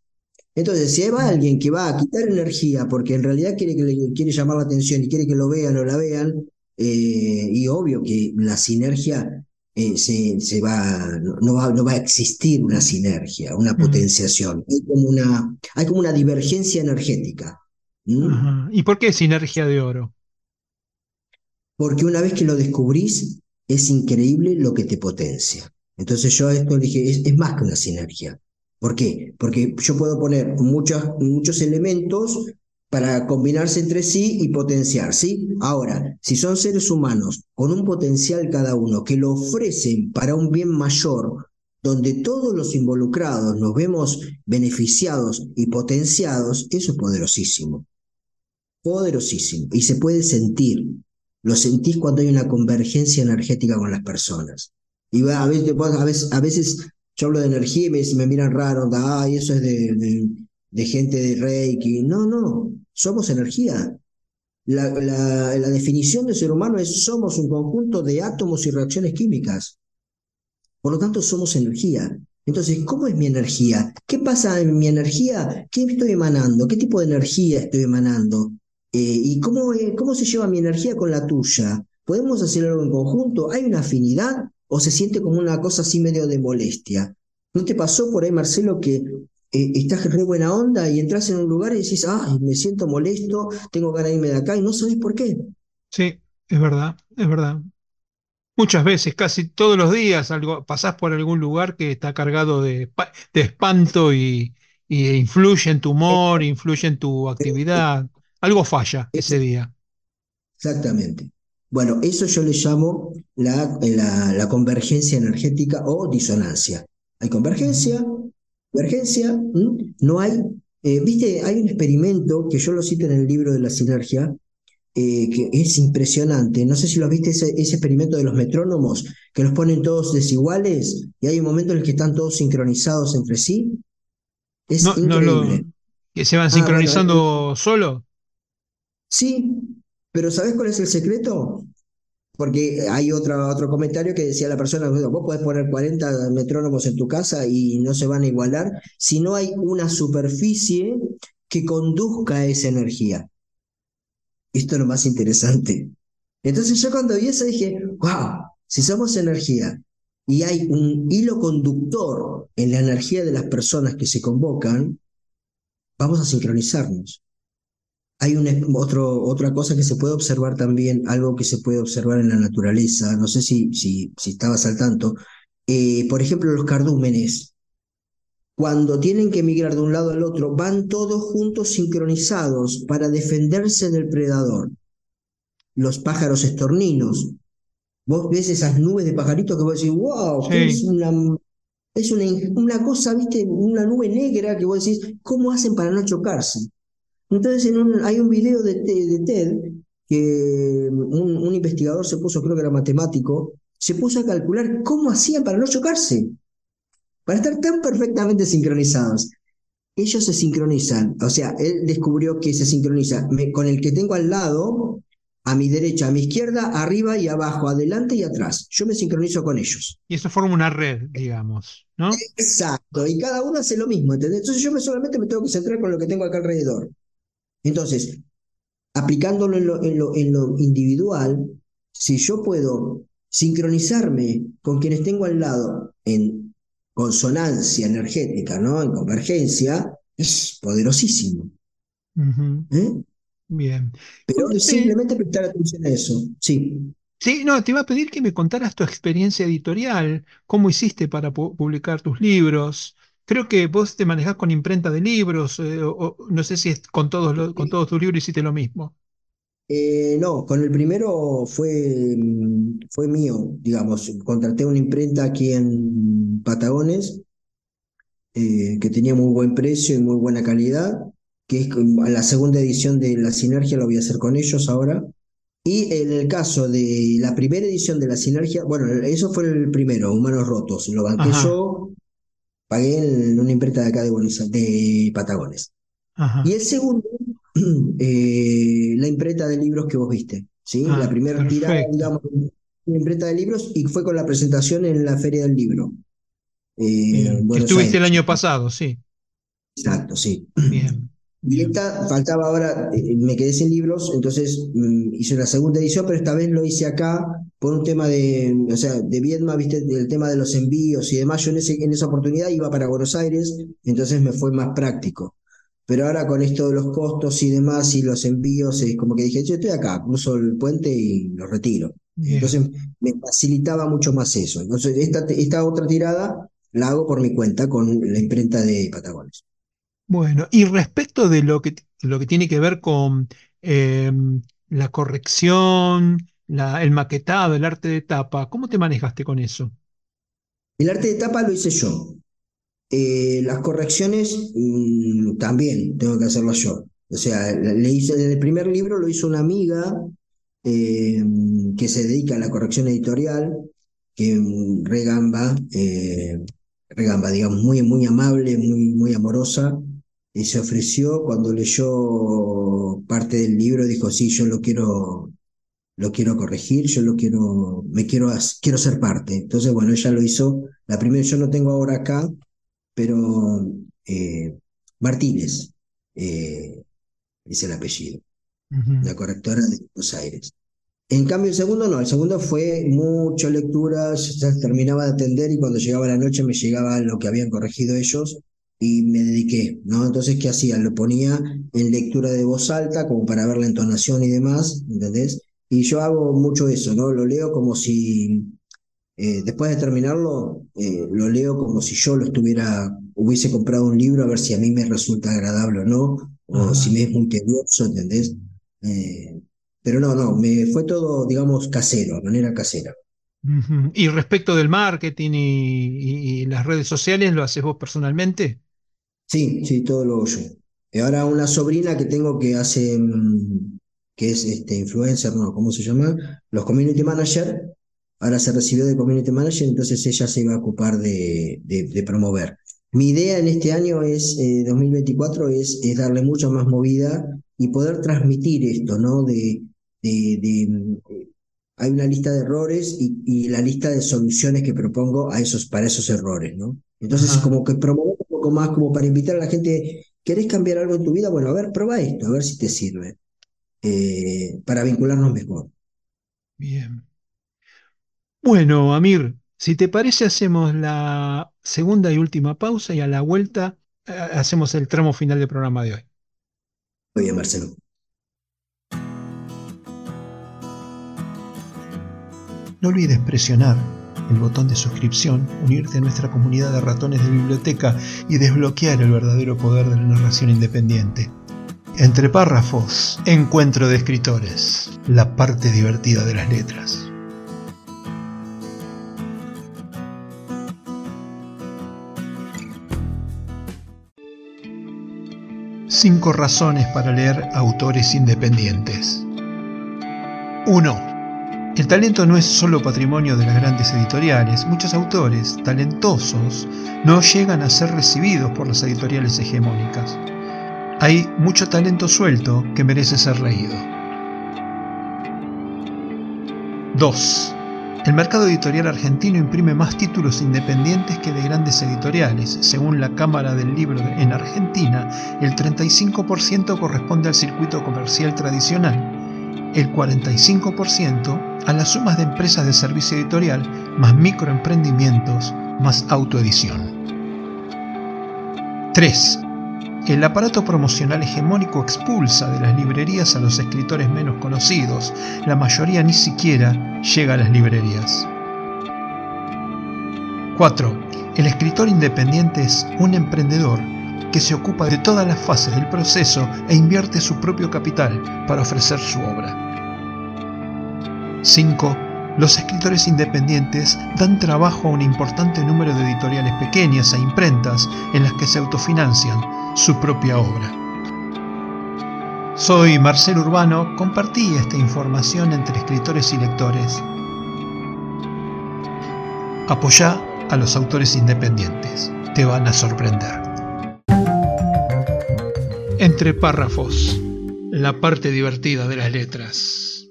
Entonces, si hay alguien que va a quitar energía porque en realidad quiere, que le, quiere llamar la atención y quiere que lo vean o la vean, eh, y obvio que la sinergia eh, se, se va, no, va, no va a existir una sinergia, una potenciación. Hay como una, hay como una divergencia energética. ¿Y por qué sinergia de oro? Porque una vez que lo descubrís, es increíble lo que te potencia. Entonces yo a esto dije, es, es más que una sinergia. ¿Por qué? Porque yo puedo poner muchos, muchos elementos para combinarse entre sí y potenciar, ¿sí? Ahora, si son seres humanos con un potencial cada uno que lo ofrecen para un bien mayor, donde todos los involucrados nos vemos beneficiados y potenciados, eso es poderosísimo. Poderosísimo. Y se puede sentir. Lo sentís cuando hay una convergencia energética con las personas. Y a veces, a veces, yo hablo de energía y me, me miran raro, onda, ay, eso es de, de gente de Reiki. No, no, somos energía. La, la, definición de ser humano es somos un conjunto de átomos y reacciones químicas. Por lo tanto, somos energía. Entonces, ¿cómo es mi energía? ¿Qué pasa en mi energía? ¿Qué estoy emanando? ¿Qué tipo de energía estoy emanando? Eh, ¿y cómo, eh, cómo se lleva mi energía con la tuya? ¿Podemos hacer algo en conjunto? ¿Hay una afinidad o se siente como una cosa así medio de molestia? ¿No te pasó por ahí, Marcelo, que eh, estás re buena onda y entras en un lugar y decís, ay, me siento molesto, tengo ganas de irme de acá y no sabes por qué? Sí, es verdad, es verdad. Muchas veces, casi todos los días, algo, pasás por algún lugar que está cargado de, de espanto y, y influye en tu humor, influye en tu actividad. Algo falla Es- ese día. Exactamente. Bueno, eso yo le llamo la, la, la convergencia energética o disonancia. Hay convergencia, convergencia, no hay, eh, viste, hay un experimento que yo lo cito en el libro de la sinergia, eh, que es impresionante. No sé si lo viste, ese, ese experimento de los metrónomos, que los ponen todos desiguales y hay un momento en el que están todos sincronizados entre sí. Es No, no lo, increíble. que se van Ah, bueno, eh, sincronizando solo. sí, pero ¿sabés cuál es el secreto? Porque hay otra, otro comentario que decía la persona, vos podés poner 40 metrónomos en tu casa y no se van a igualar si no hay una superficie que conduzca esa energía. Esto es lo más interesante. Entonces yo cuando vi eso dije, wow, si somos energía y hay un hilo conductor en la energía de las personas que se convocan, vamos a sincronizarnos. Hay un, es- otro, otra cosa que se puede observar también, algo que se puede observar en la naturaleza, no sé si, si, si estabas al tanto, eh, por ejemplo, los cardúmenes, cuando tienen que migrar de un lado al otro, van todos juntos sincronizados para defenderse del predador. Los pájaros estorninos, vos ves esas nubes de pajaritos que vos decís, wow, ¿qué es Sí, una, es una, una cosa, viste, una nube negra que vos decís, ¿cómo hacen para no chocarse? Entonces en un- hay un video de, Te- de TED que un, un investigador se puso, creo que era matemático, se puso a calcular cómo hacían para no chocarse, para estar tan perfectamente sincronizados. Ellos se sincronizan, o sea, él descubrió que se sincroniza me- con el que tengo al lado, a mi derecha, a mi izquierda, arriba y abajo, adelante y atrás. Yo me sincronizo con ellos. y eso forma una red, digamos, ¿no? Exacto, y cada uno hace lo mismo, ¿entendés? Entonces yo me, solamente me tengo que centrar con lo que tengo acá alrededor. Entonces, aplicándolo en lo, en lo, en lo individual, si yo puedo sincronizarme con quienes tengo al lado en consonancia energética, ¿no? En convergencia, es poderosísimo, ¿eh? Bien. Pero simplemente prestar atención a eso, sí. Sí, no, te iba a pedir que me contaras tu experiencia editorial, cómo hiciste para pu- publicar tus libros. Creo que vos te manejás con imprenta de libros, eh, o, no sé si es con todos, lo- con todos tus libros hiciste lo mismo. Eh, no, con el primero fue, fue mío, digamos. Contraté una imprenta aquí en Patagones eh, que tenía muy buen precio y muy buena calidad, que es la segunda edición de La Sinergia, lo voy a hacer con ellos ahora. Y en el caso de la primera edición de La Sinergia, bueno, eso fue el primero, Humanos Rotos, lo banqué Ajá, yo, pagué en una imprenta de acá de Buenos Aires, de Patagones. ajá. Y el segundo, eh, la imprenta de libros que vos viste, ¿sí? La Ah, primera tirada, digamos, una imprenta de libros y fue con la presentación en la Feria del Libro, eh, Que estuviste el año pasado, sí. Exacto, sí. Bien, Y esta faltaba ahora, eh, me quedé sin libros, entonces mm, hice una segunda edición, pero esta vez lo hice acá por un tema de, o sea, de Viedma, viste, el tema de los envíos y demás, yo en, ese, en esa oportunidad iba para Buenos Aires, entonces me fue más práctico. Pero ahora con esto de los costos y demás y los envíos, es como que dije, yo estoy acá, cruzo el puente y lo retiro. Entonces me facilitaba mucho más eso. Entonces esta, esta otra tirada la hago por mi cuenta con la imprenta de Patagones. Bueno, y respecto de lo que, lo que tiene que ver con em, la corrección, el maquetado, el arte de tapa, ¿cómo te manejaste con eso? El arte de tapa lo hice yo. Eh, las correcciones mm, también tengo que hacerlas yo. O sea, le el primer libro lo hizo una amiga eh, que se dedica a la corrección editorial, que regamba, eh, regamba, digamos, muy, muy amable, muy, muy amorosa, y se ofreció cuando leyó parte del libro, dijo, sí, yo lo quiero, lo quiero corregir, yo lo quiero, me quiero, quiero ser parte. Entonces, bueno, ella lo hizo. La primera yo lo tengo ahora acá, pero eh, Martínez eh, es el apellido, la correctora de Buenos Aires. En cambio, el segundo no, el segundo fue mucha lectura, ya terminaba de atender y cuando llegaba la noche me llegaba lo que habían corregido ellos y me dediqué, ¿no? Entonces, ¿qué hacía? Lo ponía en lectura de voz alta como para ver la entonación y demás, ¿entendés? Y yo hago mucho eso, ¿no? Lo leo como si, eh, después de terminarlo, eh, lo leo como si yo lo estuviera, hubiese comprado un libro a ver si a mí me resulta agradable o no, o si me es muy tedioso, ¿entendés? Eh, pero no, no, me fue todo, digamos, casero, de manera casera. Y respecto del marketing y, las redes sociales, ¿lo haces vos personalmente? Sí, sí, todo lo hago yo. Y ahora una sobrina que tengo que hace, mm, que es este influencer, no, ¿cómo se llama? Los community manager. Ahora se recibió de community manager, entonces ella se iba a ocupar de, de, promover. Mi idea en este año es, 2024, eh, es, es darle mucha más movida y poder transmitir esto, ¿no? De, de, hay una lista de errores y, la lista de soluciones que propongo a esos, para esos errores, ¿no? Entonces, como que promuevo un poco más como para invitar a la gente, ¿querés cambiar algo en tu vida? Bueno, a ver, prueba esto, a ver si te sirve, eh, para vincularnos mejor. Bien. Bueno, Amir, si te parece, hacemos la segunda y última pausa y a la vuelta eh, hacemos el tramo final del programa de hoy. Muy bien, Marcelo. No olvides presionar el botón de suscripción, unirte a nuestra comunidad de ratones de biblioteca y desbloquear el verdadero poder de la narración independiente. Entre párrafos, encuentro de escritores, la parte divertida de las letras. Cinco razones para leer autores independientes. 1. El talento no es solo patrimonio de las grandes editoriales. Muchos autores talentosos no llegan a ser recibidos por las editoriales hegemónicas. Hay mucho talento suelto que merece ser leído. 2. El mercado editorial argentino imprime más títulos independientes que de grandes editoriales. Según la Cámara del Libro en Argentina, el 35% corresponde al circuito comercial tradicional el 45% a las sumas de empresas de servicio editorial, más microemprendimientos, más autoedición. 3. El aparato promocional hegemónico expulsa de las librerías a los escritores menos conocidos. La mayoría ni siquiera llega a las librerías. 4. El escritor independiente es un emprendedor que se ocupa de todas las fases del proceso e invierte su propio capital para ofrecer su obra. 5. Los escritores independientes dan trabajo a un importante número de editoriales pequeñas e imprentas en las que se autofinancian su propia obra. Soy Marcelo Urbano, compartí esta información entre escritores y lectores. Apoya a los autores independientes, te van a sorprender. Entre párrafos, la parte divertida de las letras.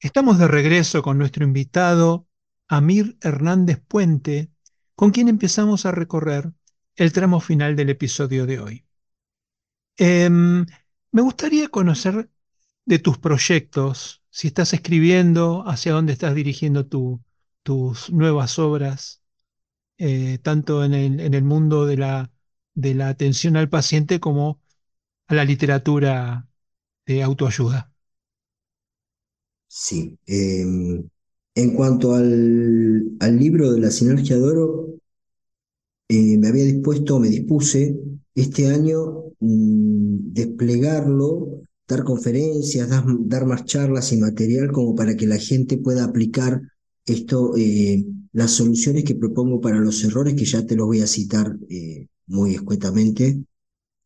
Estamos de regreso con nuestro invitado Amir Hernández Puente, con quien empezamos a recorrer el tramo final del episodio de hoy. Em, me gustaría conocer de tus proyectos si estás escribiendo, hacia dónde estás dirigiendo tus nuevas obras, eh, tanto en el, en el mundo de la, de la atención al paciente como a la literatura de autoayuda. Sí. em, en cuanto al, al libro de la sinergia de oro, eh, me había dispuesto, me dispuse este año mm, desplegarlo, dar conferencias, dar, más charlas y material como para que la gente pueda aplicar esto, eh, las soluciones que propongo para los errores, que ya te los voy a citar eh, muy escuetamente.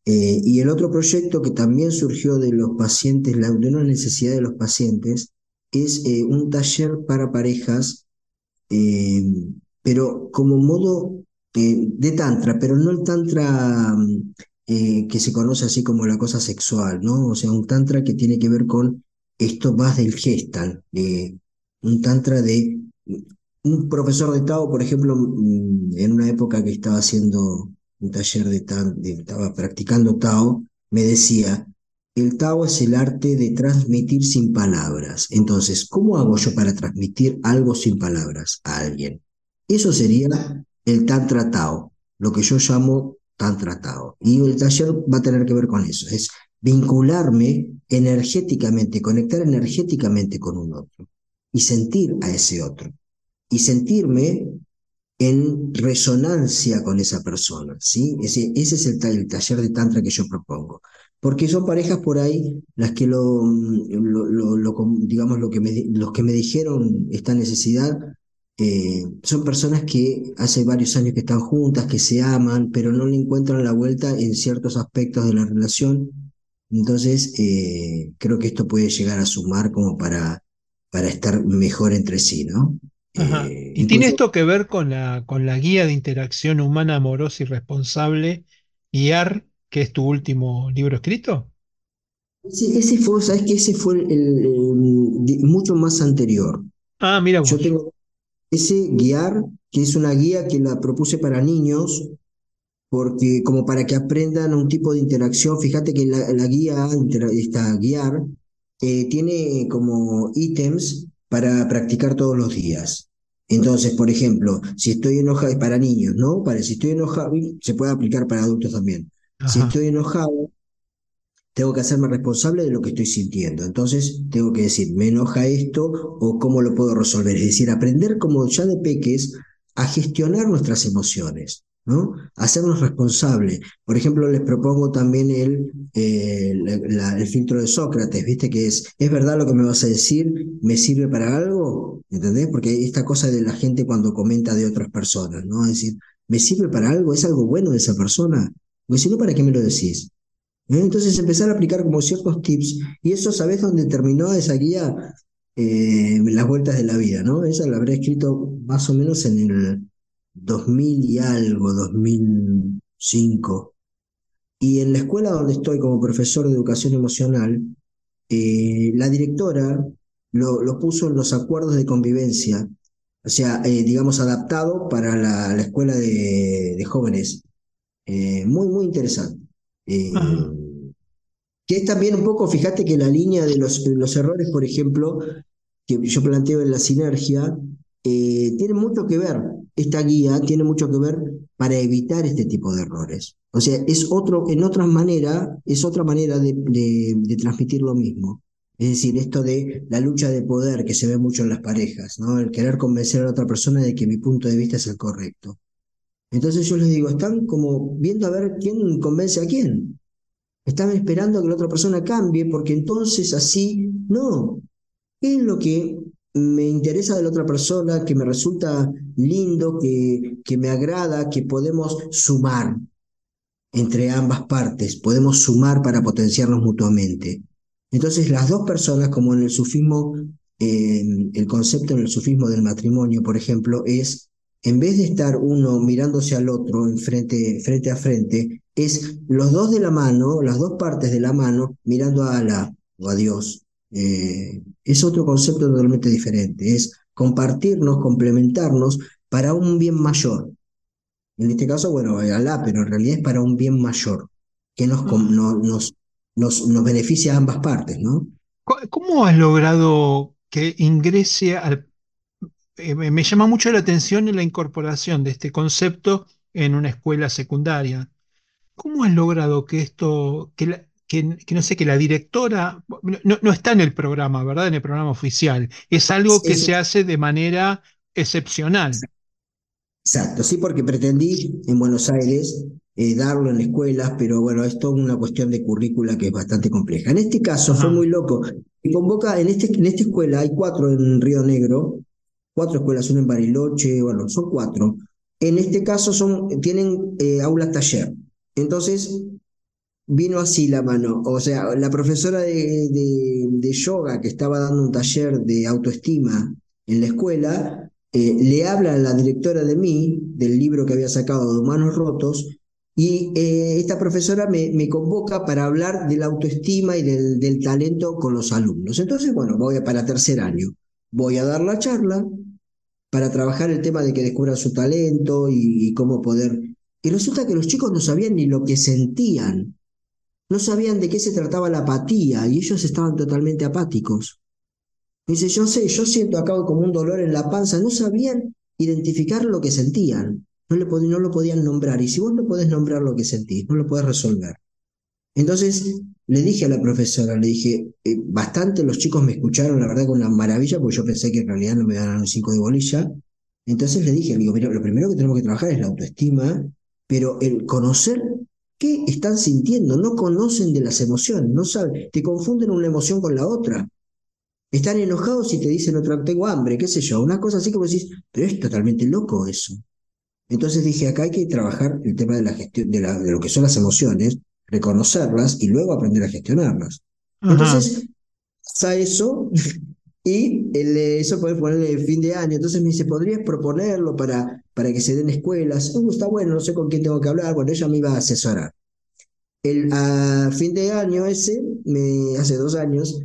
Y el otro proyecto que también surgió de los pacientes, la, de una necesidad de los pacientes, es un taller para parejas, pero como modo de tantra, pero no el tantra mm, eh, que se conoce así como la cosa sexual, ¿no? O sea, un tantra que tiene que ver con esto más del gestal, un tantra de un profesor de Tao, por ejemplo, mm, en una época que estaba haciendo un taller de, de- estaba practicando Tao, me decía, el Tao es el arte de transmitir sin palabras. Entonces, ¿cómo hago yo para transmitir algo sin palabras a alguien? Eso sería el Tantra Tao, lo que yo llamo Tantra Tao. Y el taller va a tener que ver con eso, es vincularme energéticamente, conectar energéticamente con un otro y sentir a ese otro y sentirme en resonancia con esa persona, ¿sí? Ese, ese es el, ta- el taller de Tantra que yo propongo. Porque son parejas por ahí las que lo, mm, digamos, lo que los que me dijeron esta necesidad, eh, son personas que hace varios años que están juntas, que se aman, pero no le encuentran la vuelta en ciertos aspectos de la relación. Entonces, eh, creo que esto puede llegar a sumar como para, para estar mejor entre sí, ¿no? Ajá. Eh, ¿Y tiene esto que ver con la, con la guía de interacción humana amorosa y responsable, guiar, que es tu último libro escrito? Ese, ese fue, sabes que ese fue el, el- el di- mucho más anterior. Ah, mira Yo vos. tengo ese guiar, que es una guía que la propuse para niños, porque como para que aprendan un tipo de interacción. Fíjate que la, la guía, esta guiar, eh, tiene como ítems para practicar todos los días. Entonces, por ejemplo, si estoy enojado, es para niños, ¿no? Para si estoy enojado, se puede aplicar para adultos también. Si estoy enojado, tengo que hacerme responsable de lo que estoy sintiendo. Entonces, tengo que decir, me enoja esto o cómo lo puedo resolver. Es decir, aprender como ya de peques a gestionar nuestras emociones, ¿no? Hacernos responsables. Por ejemplo, les propongo también el, eh, el filtro de Sócrates, ¿viste? Que es, ¿es verdad lo que me vas a decir? ¿Me sirve para algo? ¿Entendés? Porque esta cosa de la gente cuando comenta de otras personas, ¿no? Es decir, ¿me sirve para algo? ¿Es algo bueno de esa persona? Porque si no, ¿para qué me lo decís? ¿Eh? Entonces empezar a aplicar como ciertos tips, y eso, ¿sabés dónde terminó esa guía? Eh, las vueltas de la vida, ¿no? Esa la habré escrito más o menos en el 2000 y algo, 2005. Y en la escuela donde estoy como profesor de educación emocional, eh, la directora lo, puso en los acuerdos de convivencia, o sea, digamos, adaptado para la, la escuela de, jóvenes. Muy, muy interesante. Que es también un poco, fíjate que la línea de los, los errores, por ejemplo, que yo planteo en la sinergia, eh, tiene mucho que ver, esta guía tiene mucho que ver para evitar este tipo de errores. O sea, es otro, en otra manera, es otra manera de, de, de transmitir lo mismo. Es decir, esto de la lucha de poder que se ve mucho en las parejas, ¿no? El querer convencer a la otra persona de que mi punto de vista es el correcto. Entonces yo les digo, están como viendo a ver quién convence a quién. Están esperando a que la otra persona cambie, porque entonces así, no. ¿Qué es lo que me interesa de la otra persona, que me resulta lindo, que, que me agrada, que podemos sumar entre ambas partes, podemos sumar para potenciarnos mutuamente? Entonces las dos personas, como en el sufismo, eh, el concepto en el sufismo del matrimonio, por ejemplo, es, en vez de estar uno mirándose al otro en frente, frente a frente, es los dos de la mano, las dos partes de la mano, mirando a Alá o a Dios. Eh, es otro concepto totalmente diferente, es compartirnos, complementarnos para un bien mayor. En este caso, bueno, Alá, pero en realidad es para un bien mayor, que nos, com- no- nos, nos, nos beneficia a ambas partes, ¿no? ¿Cómo has logrado que ingrese al... eh, me llama mucho la atención la incorporación de este concepto en una escuela secundaria. ¿Cómo has logrado que esto, que, la- que- que no sé, que la directora, no, no está en el programa, ¿verdad? En el programa oficial. Es algo que se hace de manera excepcional. exacto, sí, porque pretendí en Buenos Aires eh, darlo en escuelas, pero bueno, es toda una cuestión de currícula que es bastante compleja. En este caso fue Ajá. muy loco. Y convoca, en, este, en esta escuela hay cuatro en Río Negro, cuatro escuelas, una en Bariloche, bueno, son cuatro. En este caso son, tienen eh, aulas taller. Entonces, vino así la mano. O sea, la profesora de, yoga que estaba dando un taller de autoestima en la escuela, eh, le habla a la directora de mí, del libro que había sacado de Humanos Rotos, y eh, esta profesora me, convoca para hablar de la autoestima y del, del talento con los alumnos. Entonces, bueno, voy a, para tercer año. Voy a dar la charla para trabajar el tema de que descubran su talento y, cómo poder... Y resulta que los chicos no sabían ni lo que sentían. No sabían de qué se trataba la apatía y ellos estaban totalmente apáticos. Dice, yo sé, yo siento acá como un dolor en la panza. No sabían identificar lo que sentían. No, no lo podían nombrar. Y si vos no podés nombrar lo que sentís, no lo podés resolver. Entonces le dije a la profesora, le dije, eh, bastante los chicos me escucharon, la verdad, con una maravilla, porque yo pensé que en realidad no me iban a dar un 5 de bolilla. Entonces le dije, digo, mira, lo primero que tenemos que trabajar es la autoestima, pero el conocer qué están sintiendo, no conocen de las emociones, no saben, te confunden una emoción con la otra. Están enojados y te dicen otra, tengo hambre, qué sé yo, una cosa así vos decís, pero es totalmente loco eso. Entonces dije, acá hay que trabajar el tema de la gestión, la- de lo que son las emociones, reconocerlas y luego aprender a gestionarlas. Ajá. Entonces, pasa eso y el, eso puede ponerle el fin de año. Entonces me dice, ¿podrías proponerlo para, para que se den escuelas? Uh, está bueno, no sé con quién tengo que hablar. Bueno, ella me iba a asesorar. El, a fin de año ese, me, hace dos años,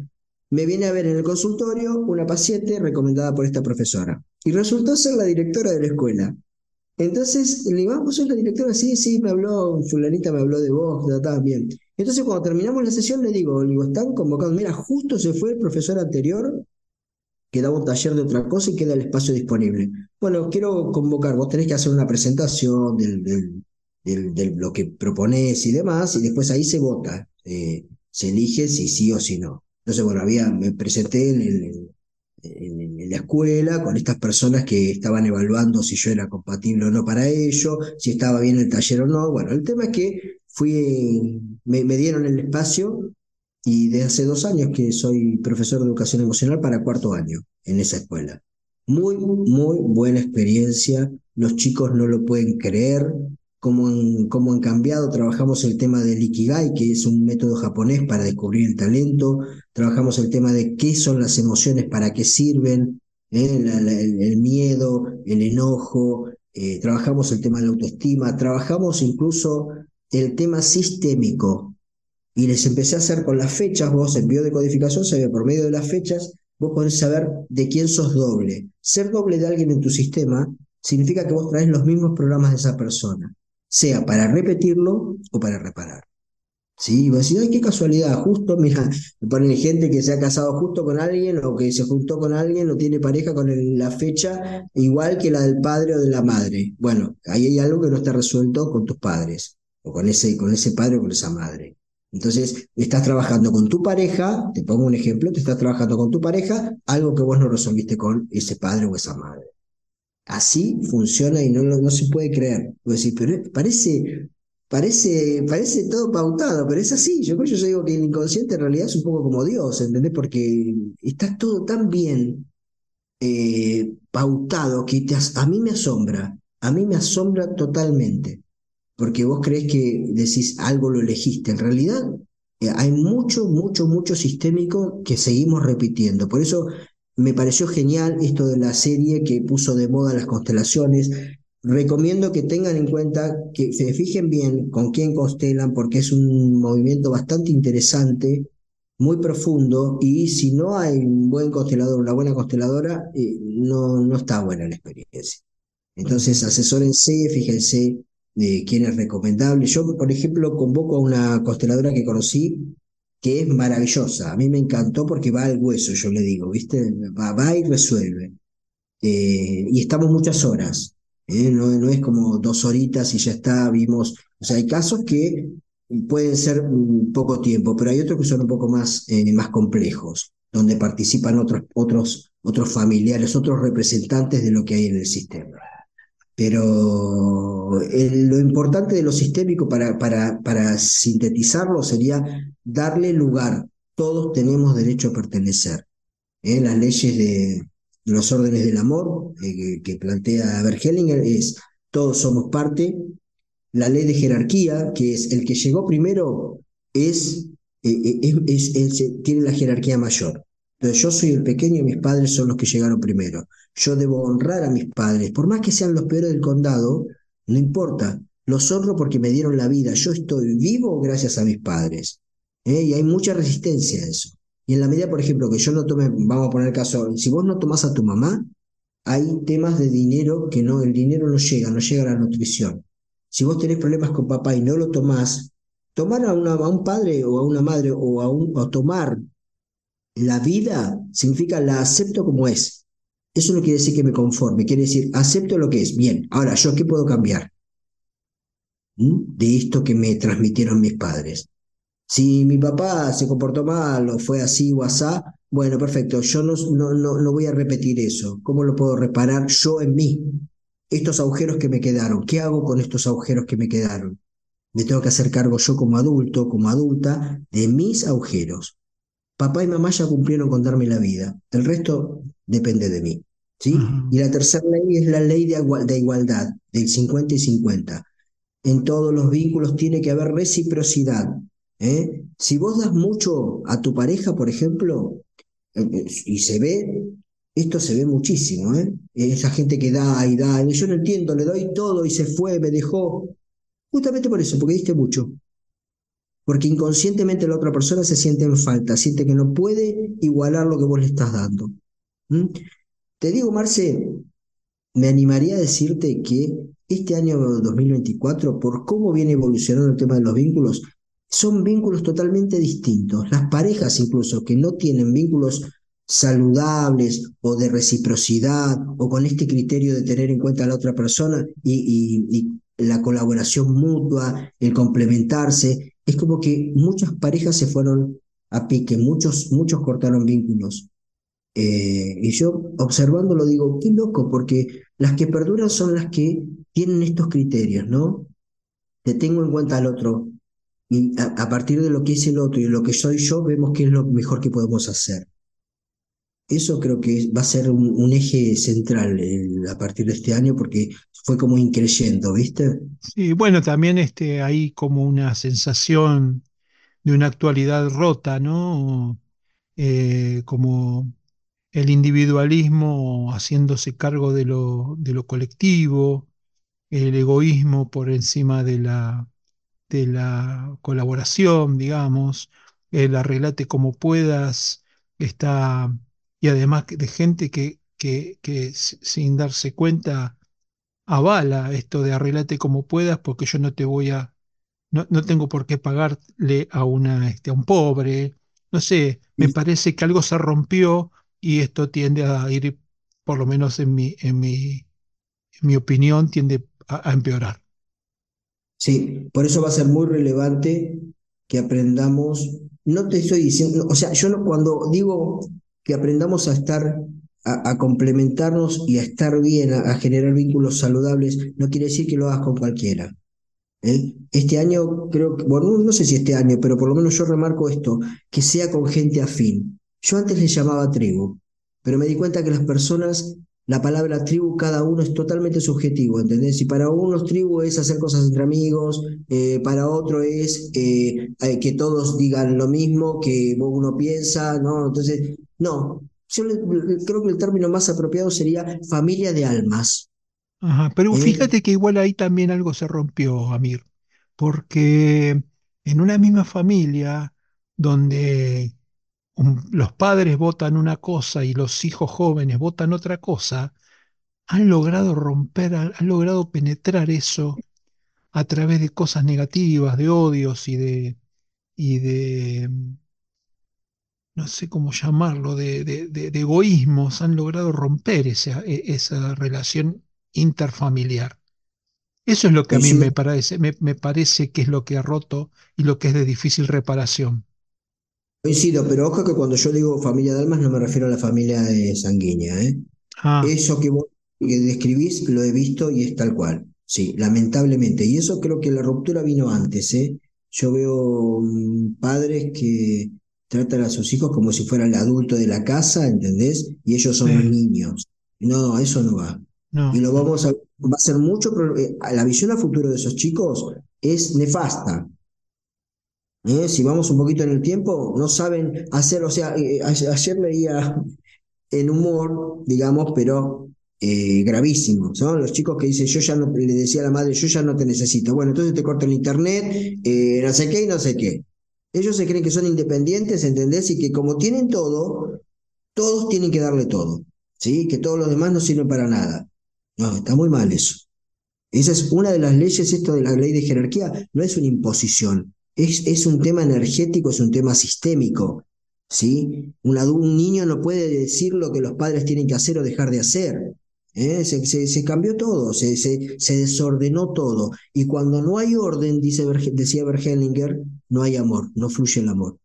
me viene a ver en el consultorio una paciente recomendada por esta profesora. Y resultó ser la directora de la escuela. Entonces le digo, ah, vos sos la directora, sí, sí, me habló, fulanita me habló de vos, ta, bien. Entonces cuando terminamos la sesión le digo, le digo, están convocados, mira, justo se fue el profesor anterior que daba un taller de otra cosa y queda el espacio disponible. Bueno, quiero convocar, vos tenés que hacer una presentación del, del, del- del- lo que proponés y demás, y después ahí se vota, eh, se elige si sí o si no. Entonces, bueno, había, me presenté en, el- en- la escuela con estas personas que estaban evaluando si yo era compatible o no para ello, si estaba bien el taller o no. Bueno, el tema es que fui, me, me dieron el espacio y desde hace dos años que soy profesor de educación emocional para cuarto año en esa escuela. Muy, muy buena experiencia. Los chicos no lo pueden creer cómo han, cómo han cambiado. Trabajamos el tema del Ikigai, que es un método japonés para descubrir el talento. Trabajamos el tema de qué son las emociones, para qué sirven, ¿eh? El miedo, el enojo. eh, trabajamos el tema de la autoestima. Trabajamos incluso el tema sistémico y les empecé a hacer con las fechas, vos en biodecodificación se ve por medio de las fechas, vos podés saber de quién sos doble. Ser doble de alguien en tu sistema significa que vos traes los mismos programas de esa persona, sea para repetirlo o para reparar. Sí, vos decís, ay, qué casualidad, justo, mira, me ponen gente que se ha casado justo con alguien o que se juntó con alguien o tiene pareja con la fecha igual que la del padre o de la madre. Bueno, ahí hay algo que no está resuelto con tus padres o con ese, con ese padre o con esa madre. Entonces, estás trabajando con tu pareja, te pongo un ejemplo, te estás trabajando con tu pareja, algo que vos no resolviste con ese padre o esa madre. Así funciona y no, no se puede creer. Vos decís, pero parece, parece, parece todo pautado, pero es así. Yo, por eso yo digo que el inconsciente en realidad es un poco como Dios, ¿entendés? Porque está todo tan bien eh, pautado que te a mí me asombra, a mí me asombra totalmente, porque vos creés que decís algo lo elegiste. En realidad eh, hay mucho, mucho, mucho sistémico que seguimos repitiendo. Por eso me pareció genial esto de la serie que puso de moda las constelaciones. Recomiendo que tengan en cuenta, que se fijen bien con quién constelan, porque es un movimiento bastante interesante, muy profundo, y si no hay un buen constelador, una buena consteladora, eh, no, no está buena la experiencia. Entonces, asesórense, fíjense eh, quién es recomendable. Yo, por ejemplo, convoco a una consteladora que conocí que es maravillosa. A mí me encantó porque va al hueso, yo le digo, ¿viste? Va, va y resuelve. Eh, y estamos muchas horas, ¿eh? no, no es como dos horitas y ya está, vimos, o sea, hay casos que pueden ser poco tiempo, pero hay otros que son un poco más, eh, más complejos, donde participan otros, otros, otros familiares, otros representantes de lo que hay en el sistema. Pero lo importante de lo sistémico, para, para, para sintetizarlo, sería darle lugar. Todos tenemos derecho a pertenecer. ¿eh? Las leyes de, los órdenes del amor eh, que, plantea Bergelinger es todos somos parte. La ley de jerarquía, que es el que llegó primero, es, eh, es, tiene la jerarquía mayor. Entonces yo soy el pequeño y mis padres son los que llegaron primero. Yo debo honrar a mis padres, por más que sean los peores del condado, no importa. Los honro porque me dieron la vida. Yo estoy vivo gracias a mis padres. ¿eh? Y hay mucha resistencia a eso. Y en la medida, por ejemplo, que yo no tome, vamos a poner caso, si vos no tomás a tu mamá, hay temas de dinero que no, el dinero no llega, no llega a la nutrición. Si vos tenés problemas con papá y no lo tomás, tomar a, a un padre o a una madre o a, un, o tomar la vida significa la acepto como es. Eso no quiere decir que me conforme, quiere decir acepto lo que es. Bien, ahora yo qué puedo cambiar ¿Mm? de esto que me transmitieron mis padres. Si mi papá se comportó mal o fue así o asá, bueno, perfecto, yo no, no, no, voy a repetir eso. ¿Cómo lo puedo reparar yo en mí? Estos agujeros que me quedaron, ¿qué hago con estos agujeros que me quedaron? Me tengo que hacer cargo yo como adulto, como adulta, de mis agujeros. Papá y mamá ya cumplieron con darme la vida. El resto depende de mí. ¿sí? Y la tercera ley es la ley de, de igualdad, del 50 y 50. En todos los vínculos tiene que haber reciprocidad. ¿eh? Si vos das mucho a tu pareja, por ejemplo, eh, eh, y se ve, esto se ve muchísimo, ¿eh? Esa gente que da y da, y yo no entiendo, le doy todo y se fue, me dejó. Justamente por eso, porque diste mucho porque inconscientemente la otra persona se siente en falta, siente que no puede igualar lo que vos le estás dando. ¿Mm? Te digo, Marce, me animaría a decirte que este año 2024, por cómo viene evolucionando el tema de los vínculos, son vínculos totalmente distintos. Las parejas incluso que no tienen vínculos saludables o de reciprocidad o con este criterio de tener en cuenta a la otra persona y, y la colaboración mutua, el complementarse, es como que muchas parejas se fueron a pique, muchos, muchos cortaron vínculos. Eh, y yo observándolo digo, qué loco, porque las que perduran son las que tienen estos criterios, ¿no? Te tengo en cuenta al otro. Y a, partir de lo que es el otro y lo que soy yo, vemos qué es lo mejor que podemos hacer. Eso creo que va a ser un, eje central a partir de este año porque fue como increyendo, ¿viste? Sí, bueno, también este, hay como una sensación de una actualidad rota, ¿no? Eh, como el individualismo haciéndose cargo de lo, de lo colectivo, el egoísmo por encima de la, de la colaboración, digamos, el arreglate como puedas, está y además de gente que, que, que sin darse cuenta avala esto de arreglate como puedas porque yo no te voy a, no, no tengo por qué pagarle a, una, este, a un pobre. No sé, me parece que algo se rompió y esto tiende a ir, por lo menos en mi, en mi, en mi opinión, tiende a, empeorar. Sí, por eso va a ser muy relevante que aprendamos, no te estoy diciendo, o sea, yo no, cuando digo que aprendamos a estar, a, complementarnos y a estar bien, a, generar vínculos saludables, no quiere decir que lo hagas con cualquiera. ¿eh? Este año creo que, bueno, no sé si este año, pero por lo menos yo remarco esto, que sea con gente afín. Yo antes le llamaba tribu, pero me di cuenta que las personas la palabra tribu, cada uno es totalmente subjetivo, ¿entendés? Y para unos tribu es hacer cosas entre amigos, eh, para otro es eh, que todos digan lo mismo que uno piensa, ¿no? Entonces, no, yo creo que el término más apropiado sería familia de almas. Ajá, pero ¿Eh? fíjate que igual ahí también algo se rompió, Amir, porque en una misma familia donde los padres votan una cosa y los hijos jóvenes votan otra cosa, han logrado romper, han, logrado penetrar eso a través de cosas negativas, de odios y de, y de no sé cómo llamarlo, de, de- egoísmos, han logrado romper esa, e- esa relación interfamiliar. Eso es lo que a mí me parece, me, me parece que es lo que ha roto y lo que es de difícil reparación. Coincido, pero ojo que cuando yo digo familia de almas no me refiero a la familia eh, sanguínea, ¿eh? Ah, Eso que vos describís lo he visto y es tal cual, sí, lamentablemente. Y eso creo que la ruptura vino antes, ¿eh? Yo veo mm, padres que tratan a sus hijos como si fueran el adulto de la casa, ¿entendés? Y ellos son los niños. No, eso no va. Y lo vamos a, va a ser mucho, eh, la visión a futuro de esos chicos es nefasta. ¿Eh? Si vamos un poquito en el tiempo, no saben hacer, o sea, eh, a- ayer leía en humor, digamos, pero eh, gravísimo. Son los chicos que dicen, yo ya no, le decía a la madre, yo ya no te necesito. Bueno, entonces te corto el internet, eh, no sé qué y no sé qué. Ellos se creen que son independientes, ¿entendés? Y que como tienen todo, todos tienen que darle todo, ¿sí? Que todos los demás no sirven para nada. No, está muy mal eso. Esa es una de las leyes, esto de la ley de jerarquía, no es una imposición, es, es un tema energético, es un tema sistémico, ¿sí? Un, niño no puede decir lo que los padres tienen que hacer o dejar de hacer. ¿eh? Se, se- se cambió todo, se, se- se desordenó todo. Y cuando no hay orden, dice, decía Bergelinger, no hay amor, no fluye el amor.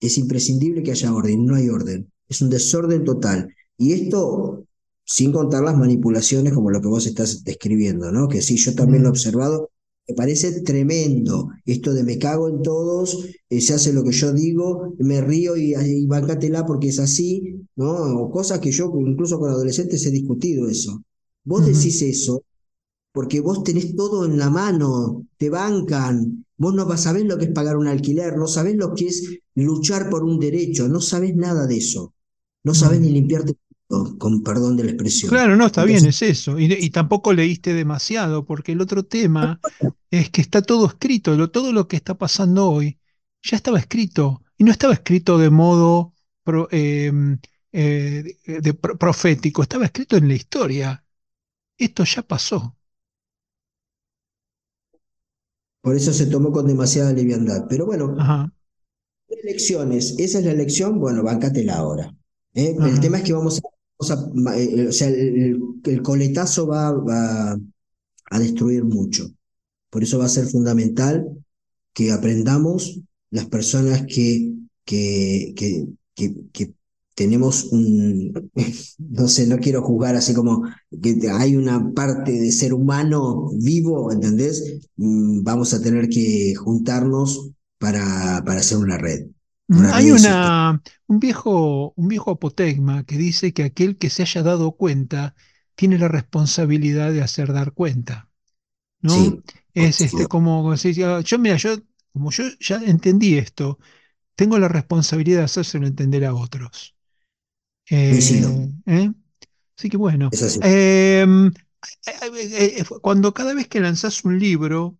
Es imprescindible que haya orden, no hay orden. Es un desorden total. Y esto, sin contar las manipulaciones como lo que vos estás describiendo, ¿no? Que sí, yo también lo he observado. Me parece tremendo esto de me cago en todos, eh, se hace lo que yo digo, me río y, y bancátela porque es así, ¿no? O cosas que yo incluso con adolescentes he discutido eso. Vos decís eso porque vos tenés todo en la mano, te bancan, vos no sabés lo que es pagar un alquiler, no sabés lo que es luchar por un derecho, no sabés nada de eso, no sabés ni limpiarte, con perdón de la expresión. Claro, no, está bien, es eso. Y, y tampoco leíste demasiado, porque el otro tema es que está todo escrito, lo- todo lo que está pasando hoy ya estaba escrito, y no estaba escrito de modo pro- em, eh, de- pro- profético, estaba escrito en la historia. Esto ya pasó. por eso se tomó con demasiada liviandad. Pero bueno, Ajá, elecciones, esa es la elección, bueno, bancátela ahora. ¿eh? El tema es que vamos a, a- eh, o sea, el, coletazo va, a destruir mucho. Por eso va a ser fundamental que aprendamos las personas que, que, tenemos un, no sé, no quiero jugar así como que hay una parte de ser humano vivo, ¿entendés? Mm, Vamos a tener que juntarnos para, para hacer una red, una Hay una, un viejo, un viejo apotegma que dice que aquel que se haya dado cuenta tiene la responsabilidad de hacer dar cuenta. ¿no? Sí, Es este como si yo, yo, mira, yo, como yo ya entendí esto, tengo la responsabilidad de hacérselo entender a otros. coincido, Eh, ¿eh? Así que bueno, así. em, eh, cuando cada vez que lanzás un libro,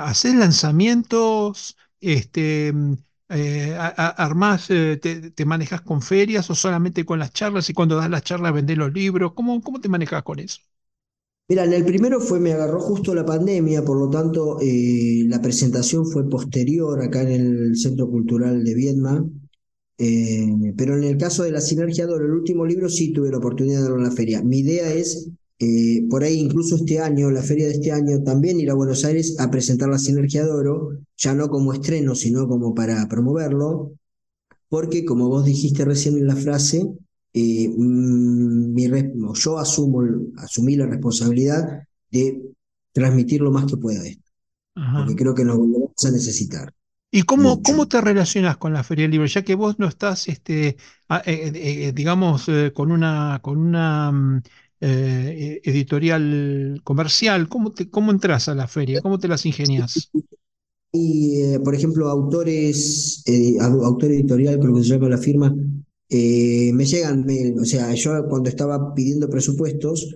haces lanzamientos, este, mm, eh, armás, eh, te, te manejas con ferias o solamente con las charlas y cuando das las charlas vendés los libros, ¿cómo, cómo te manejas con eso? Mira, en el primero fue, me agarró justo la pandemia, por lo tanto, eh, la presentación fue posterior acá en el Centro Cultural de Viedma, eh, pero en el caso de la Sinergia de Oro, el último libro, sí tuve la oportunidad de darlo en la feria. Mi idea es, eh, por ahí incluso este año, la feria de este año, también ir a Buenos Aires a presentar la Sinergia de Oro, ya no como estreno, sino como para promoverlo, porque como vos dijiste recién en la frase, eh, mm, mi yo asumo, asumí la responsabilidad de transmitir lo más que pueda esto, porque creo que nos volvemos a necesitar ¿Y cómo, mucho. cómo te relacionas con la Feria del Libro? Ya que vos no estás, este, a- eh, eh, digamos, eh, con una, con una mm, eh, editorial comercial, ¿cómo te, cómo entras a la feria? ¿Cómo te las ingenias? Y, eh, por ejemplo, autores, eh, au- autor editorial, creo que se llama la firma, me llegan mail, o sea, yo cuando estaba pidiendo presupuestos,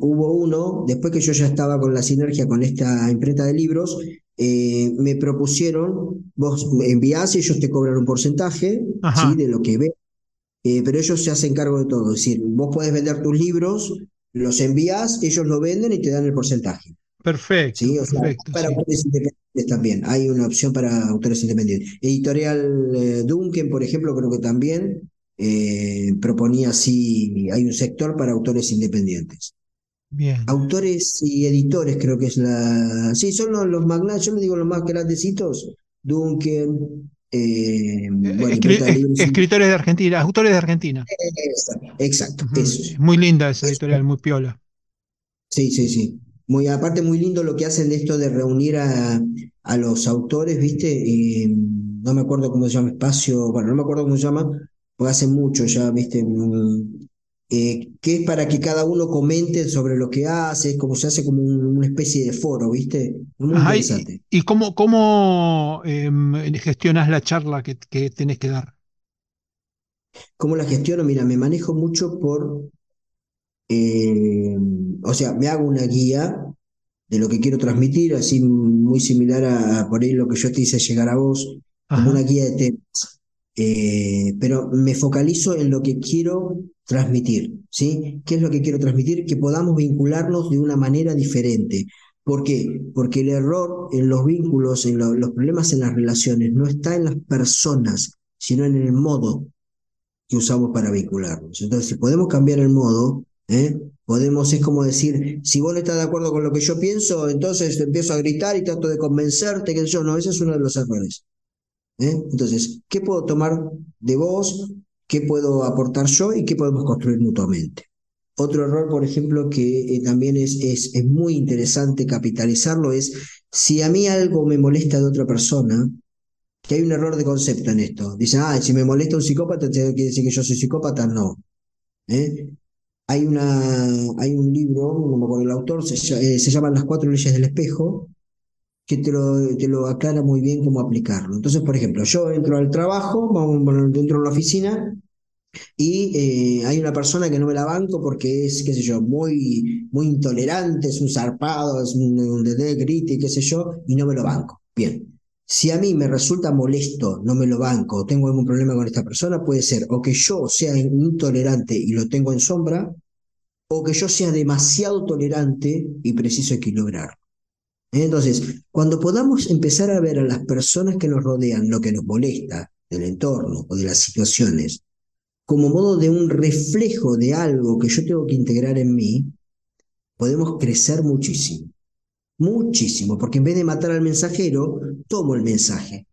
hubo uno, después que yo ya estaba con la sinergia con esta imprenta de libros, me propusieron, vos envías y ellos te cobran un porcentaje, ¿sí? De lo que ves, eh, pero ellos se hacen cargo de todo, es decir, vos podés vender tus libros, los envías, ellos lo venden y te dan el porcentaje. perfecto, ¿sí? O sea, perfecto, para sí. autores independientes. también. Hay una opción para autores independientes. Editorial eh, Duncan, por ejemplo, creo que también eh, proponía así, hay un sector para autores independientes. Bien. Autores y editores creo que es la... Sí, son los, los magnates, yo me digo los más grandecitos. Duncan, eh, bueno, Escri- sí. escritores de Argentina, autores de Argentina. Exacto, eso. Muy linda esa editorial, muy piola. Sí, sí, sí. Muy, aparte, muy lindo lo que hacen de esto de reunir a, a los autores, ¿viste? Y, no me acuerdo cómo se llama, espacio, bueno, no me acuerdo cómo se llama, porque hace mucho ya, ¿viste? Eh, que es para que cada uno comente sobre lo que hace, es como se hace como un- una especie de foro, ¿viste? Muy Ajá, y, interesante. y cómo, cómo em, gestionas la charla que, que tenés que dar? ¿Cómo la gestiono? Mira, me manejo mucho por, eh, o sea, me hago una guía de lo que quiero transmitir, así muy similar a, a por ahí lo que yo te hice llegar a vos, como una guía de temas. Eh, pero me focalizo en lo que quiero transmitir, ¿sí? ¿Qué es lo que quiero transmitir? Que podamos vincularnos de una manera diferente. ¿Por qué? Porque el error en los vínculos, en lo- los problemas en las relaciones, no está en las personas, sino en el modo que usamos para vincularnos. Entonces, si podemos cambiar el modo, ¿eh? Podemos, es como decir, si vos no estás de acuerdo con lo que yo pienso, entonces te empiezo a gritar y trato de convencerte, que yo no, ese es uno de los errores. ¿eh? Entonces, ¿qué puedo tomar de vos? ¿Qué puedo aportar yo? ¿Y qué podemos construir mutuamente? Otro error, por ejemplo, que eh, también es, es, es muy interesante capitalizarlo es, si a mí algo me molesta de otra persona, que hay un error de concepto en esto. Dicen, ah, si me molesta un psicópata, ¿te quiere decir que yo soy psicópata? No. ¿eh? Hay una, hay un libro, no me acuerdo el autor, se, eh, se llama Las cuatro leyes del espejo, que te lo, te lo aclara muy bien cómo aplicarlo. Entonces, por ejemplo, yo entro al trabajo, vamos, bueno, entro a la oficina y eh, hay una persona que no me la banco porque es, qué sé yo, muy, muy intolerante, es un zarpado, es un, un qué sé yo, y no me lo banco. Bien. Si a mí me resulta molesto, no me lo banco, tengo algún problema con esta persona, puede ser o que yo sea intolerante y lo tengo en sombra, o que yo sea demasiado tolerante y preciso equilibrar. Entonces, cuando podamos empezar a ver a las personas que nos rodean lo que nos molesta del entorno o de las situaciones, como modo de un reflejo de algo que yo tengo que integrar en mí, podemos crecer muchísimo. Muchísimo, porque en vez de matar al mensajero, tomo el mensaje.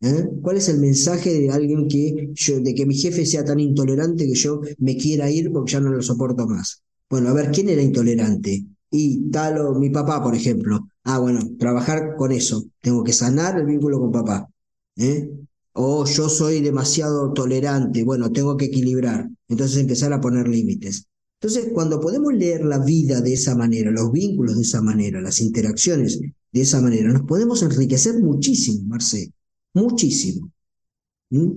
¿Eh? ¿Cuál es el mensaje de alguien que yo, de que mi jefe sea tan intolerante que yo me quiera ir porque ya no lo soporto más? Bueno, a ver, ¿quién era intolerante? Y tal o mi papá, por ejemplo. Ah, bueno, trabajar con eso. Tengo que sanar el vínculo con papá. ¿eh? O yo soy demasiado tolerante. Bueno, tengo que equilibrar. Entonces empezar a poner límites. Entonces, cuando podemos leer la vida de esa manera, los vínculos de esa manera, las interacciones de esa manera, nos podemos enriquecer muchísimo, Marce, muchísimo. ¿Mm?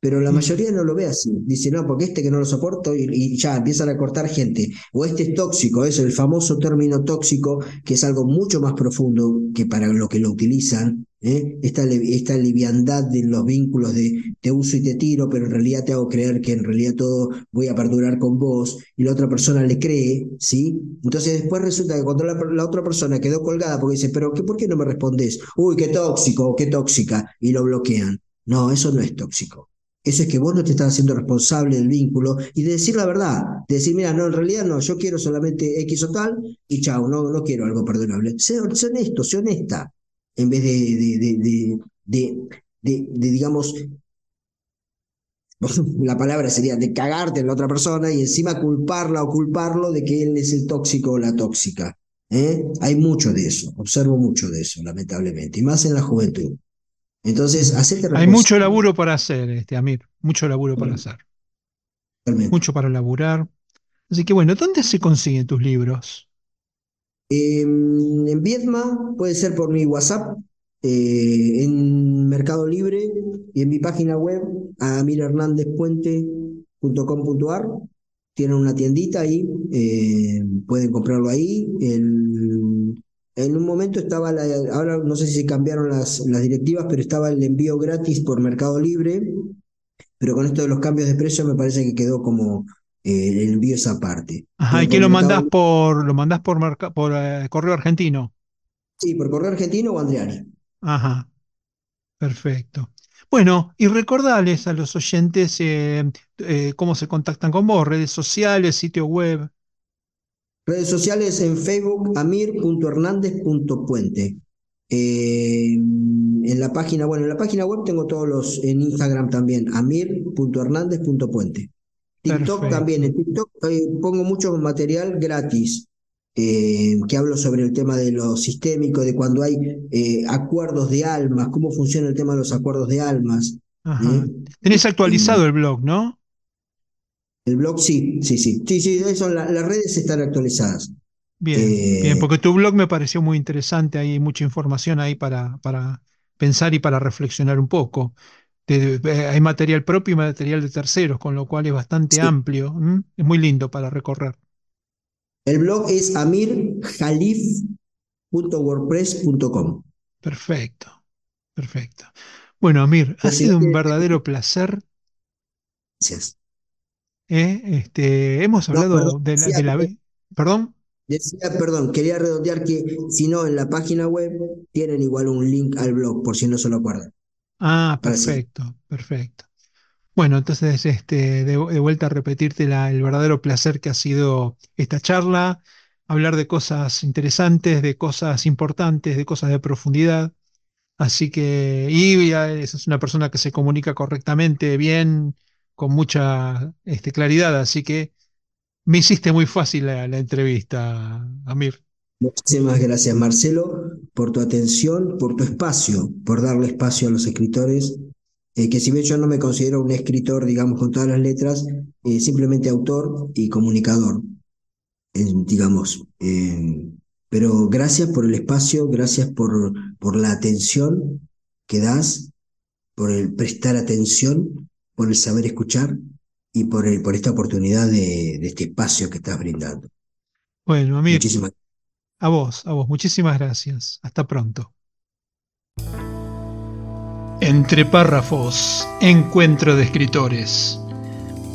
Pero la mayoría no lo ve así. Dice, no, porque este que no lo soporto y, y ya empiezan a cortar gente. O este es tóxico, es el famoso término tóxico, que es algo mucho más profundo que para lo que lo utilizan. ¿Eh? Esta, esta liviandad de los vínculos de te uso y te tiro, pero en realidad te hago creer que en realidad todo voy a perdurar con vos y la otra persona le cree, ¿sí? Entonces después resulta que cuando la, la otra persona quedó colgada porque dice, pero ¿qué, ¿por qué no me respondes? Uy, qué tóxico, qué tóxica, y lo bloquean. No, eso no es tóxico. Eso es que vos no te estás haciendo responsable del vínculo y de decir la verdad, de decir, mira, no, en realidad no, yo quiero solamente X o tal y chao, no, no quiero algo perdonable. Sé, sé honesto, sé honesta, en vez de, de, de, de, digamos, la palabra sería de cagarte en la otra persona y encima culparla o culparlo de que él es el tóxico o la tóxica. ¿eh? Hay mucho de eso, observo mucho de eso, lamentablemente, y más en la juventud. Entonces, Hay mucho laburo para hacer, este, Amir, mucho laburo para hacer, mucho para laburar. Así que bueno, ¿dónde se consiguen tus libros? Eh, en Viedma puede ser por mi WhatsApp, eh, en Mercado Libre y en mi página web, amirhernandezpuente.com.ar. Tienen una tiendita ahí, eh, pueden comprarlo ahí. En un momento estaba, la, ahora no sé si cambiaron las directivas, pero estaba el envío gratis por Mercado Libre, pero con esto de los cambios de precio me parece que quedó como eh, el envío esa parte. Ajá, ¿y por lo mandás por, lo mandás por, merca- por eh, correo argentino? Sí, por correo argentino o Andreari. Ajá, perfecto. Bueno, y recordarles a los oyentes eh, eh, cómo se contactan con vos, redes sociales, sitio web. Redes sociales en Facebook, amir.hernández.puente. Eh, en la página, bueno, en la página web tengo todos los, en Instagram también, amir.hernández.puente. TikTok también, en TikTok pongo mucho material gratis. Eh, que hablo sobre el tema de lo sistémico, de cuando hay eh, acuerdos de almas, cómo funciona el tema de los acuerdos de almas. Ajá. Tenés actualizado el blog, ¿no? El blog sí, sí, sí. Sí, sí, eso, las redes están actualizadas. Bien, bien, eh, porque tu blog me pareció muy interesante, hay mucha información ahí para, para pensar y para reflexionar un poco. Hay material propio y material de terceros, con lo cual es bastante amplio, es muy lindo para recorrer. El blog es amirjalif.wordpress.com. Perfecto, perfecto. Bueno, Amir, ha sido un verdadero placer. Gracias. Eh, este, hemos hablado de, la, ¿Perdón? Decía, perdón, quería redondear que si no, en la página web tienen igual un link al blog, por si no se lo acuerdan. Ah, perfecto, perfecto. Bueno, entonces este, de, vuelta a repetirte el verdadero placer que ha sido esta charla, hablar de cosas interesantes, de cosas importantes, de cosas de profundidad. Así que, y es una persona que se comunica correctamente, bien, con mucha este, claridad, así que me hiciste muy fácil la, entrevista, Amir. Muchísimas gracias, Marcelo, por tu atención, por tu espacio, por darle espacio a los escritores eh, que si bien yo no me considero un escritor, digamos, con todas las letras, eh, simplemente autor y comunicador, digamos. Pero gracias por el espacio, gracias por, por la atención que das, por el prestar atención, por el saber escuchar y por, el, por esta oportunidad de, este espacio que estás brindando. Bueno, Amir. Muchísimas A vos, a vos. Muchísimas gracias. Hasta pronto. Entre párrafos, Encuentro de Escritores.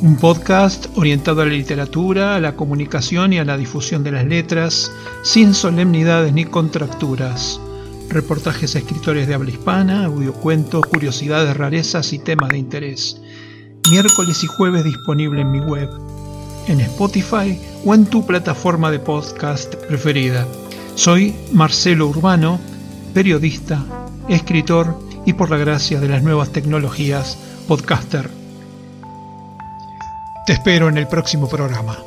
Un podcast orientado a la literatura, a la comunicación y a la difusión de las letras, sin solemnidades ni contracturas. Reportajes a escritores de habla hispana, audiocuentos, curiosidades, rarezas y temas de interés. Miércoles y jueves disponible en mi web, en Spotify o en tu plataforma de podcast preferida. Soy Marcelo Urbano, periodista, escritor y por la gracia de las nuevas tecnologías, podcaster. Te espero en el próximo programa.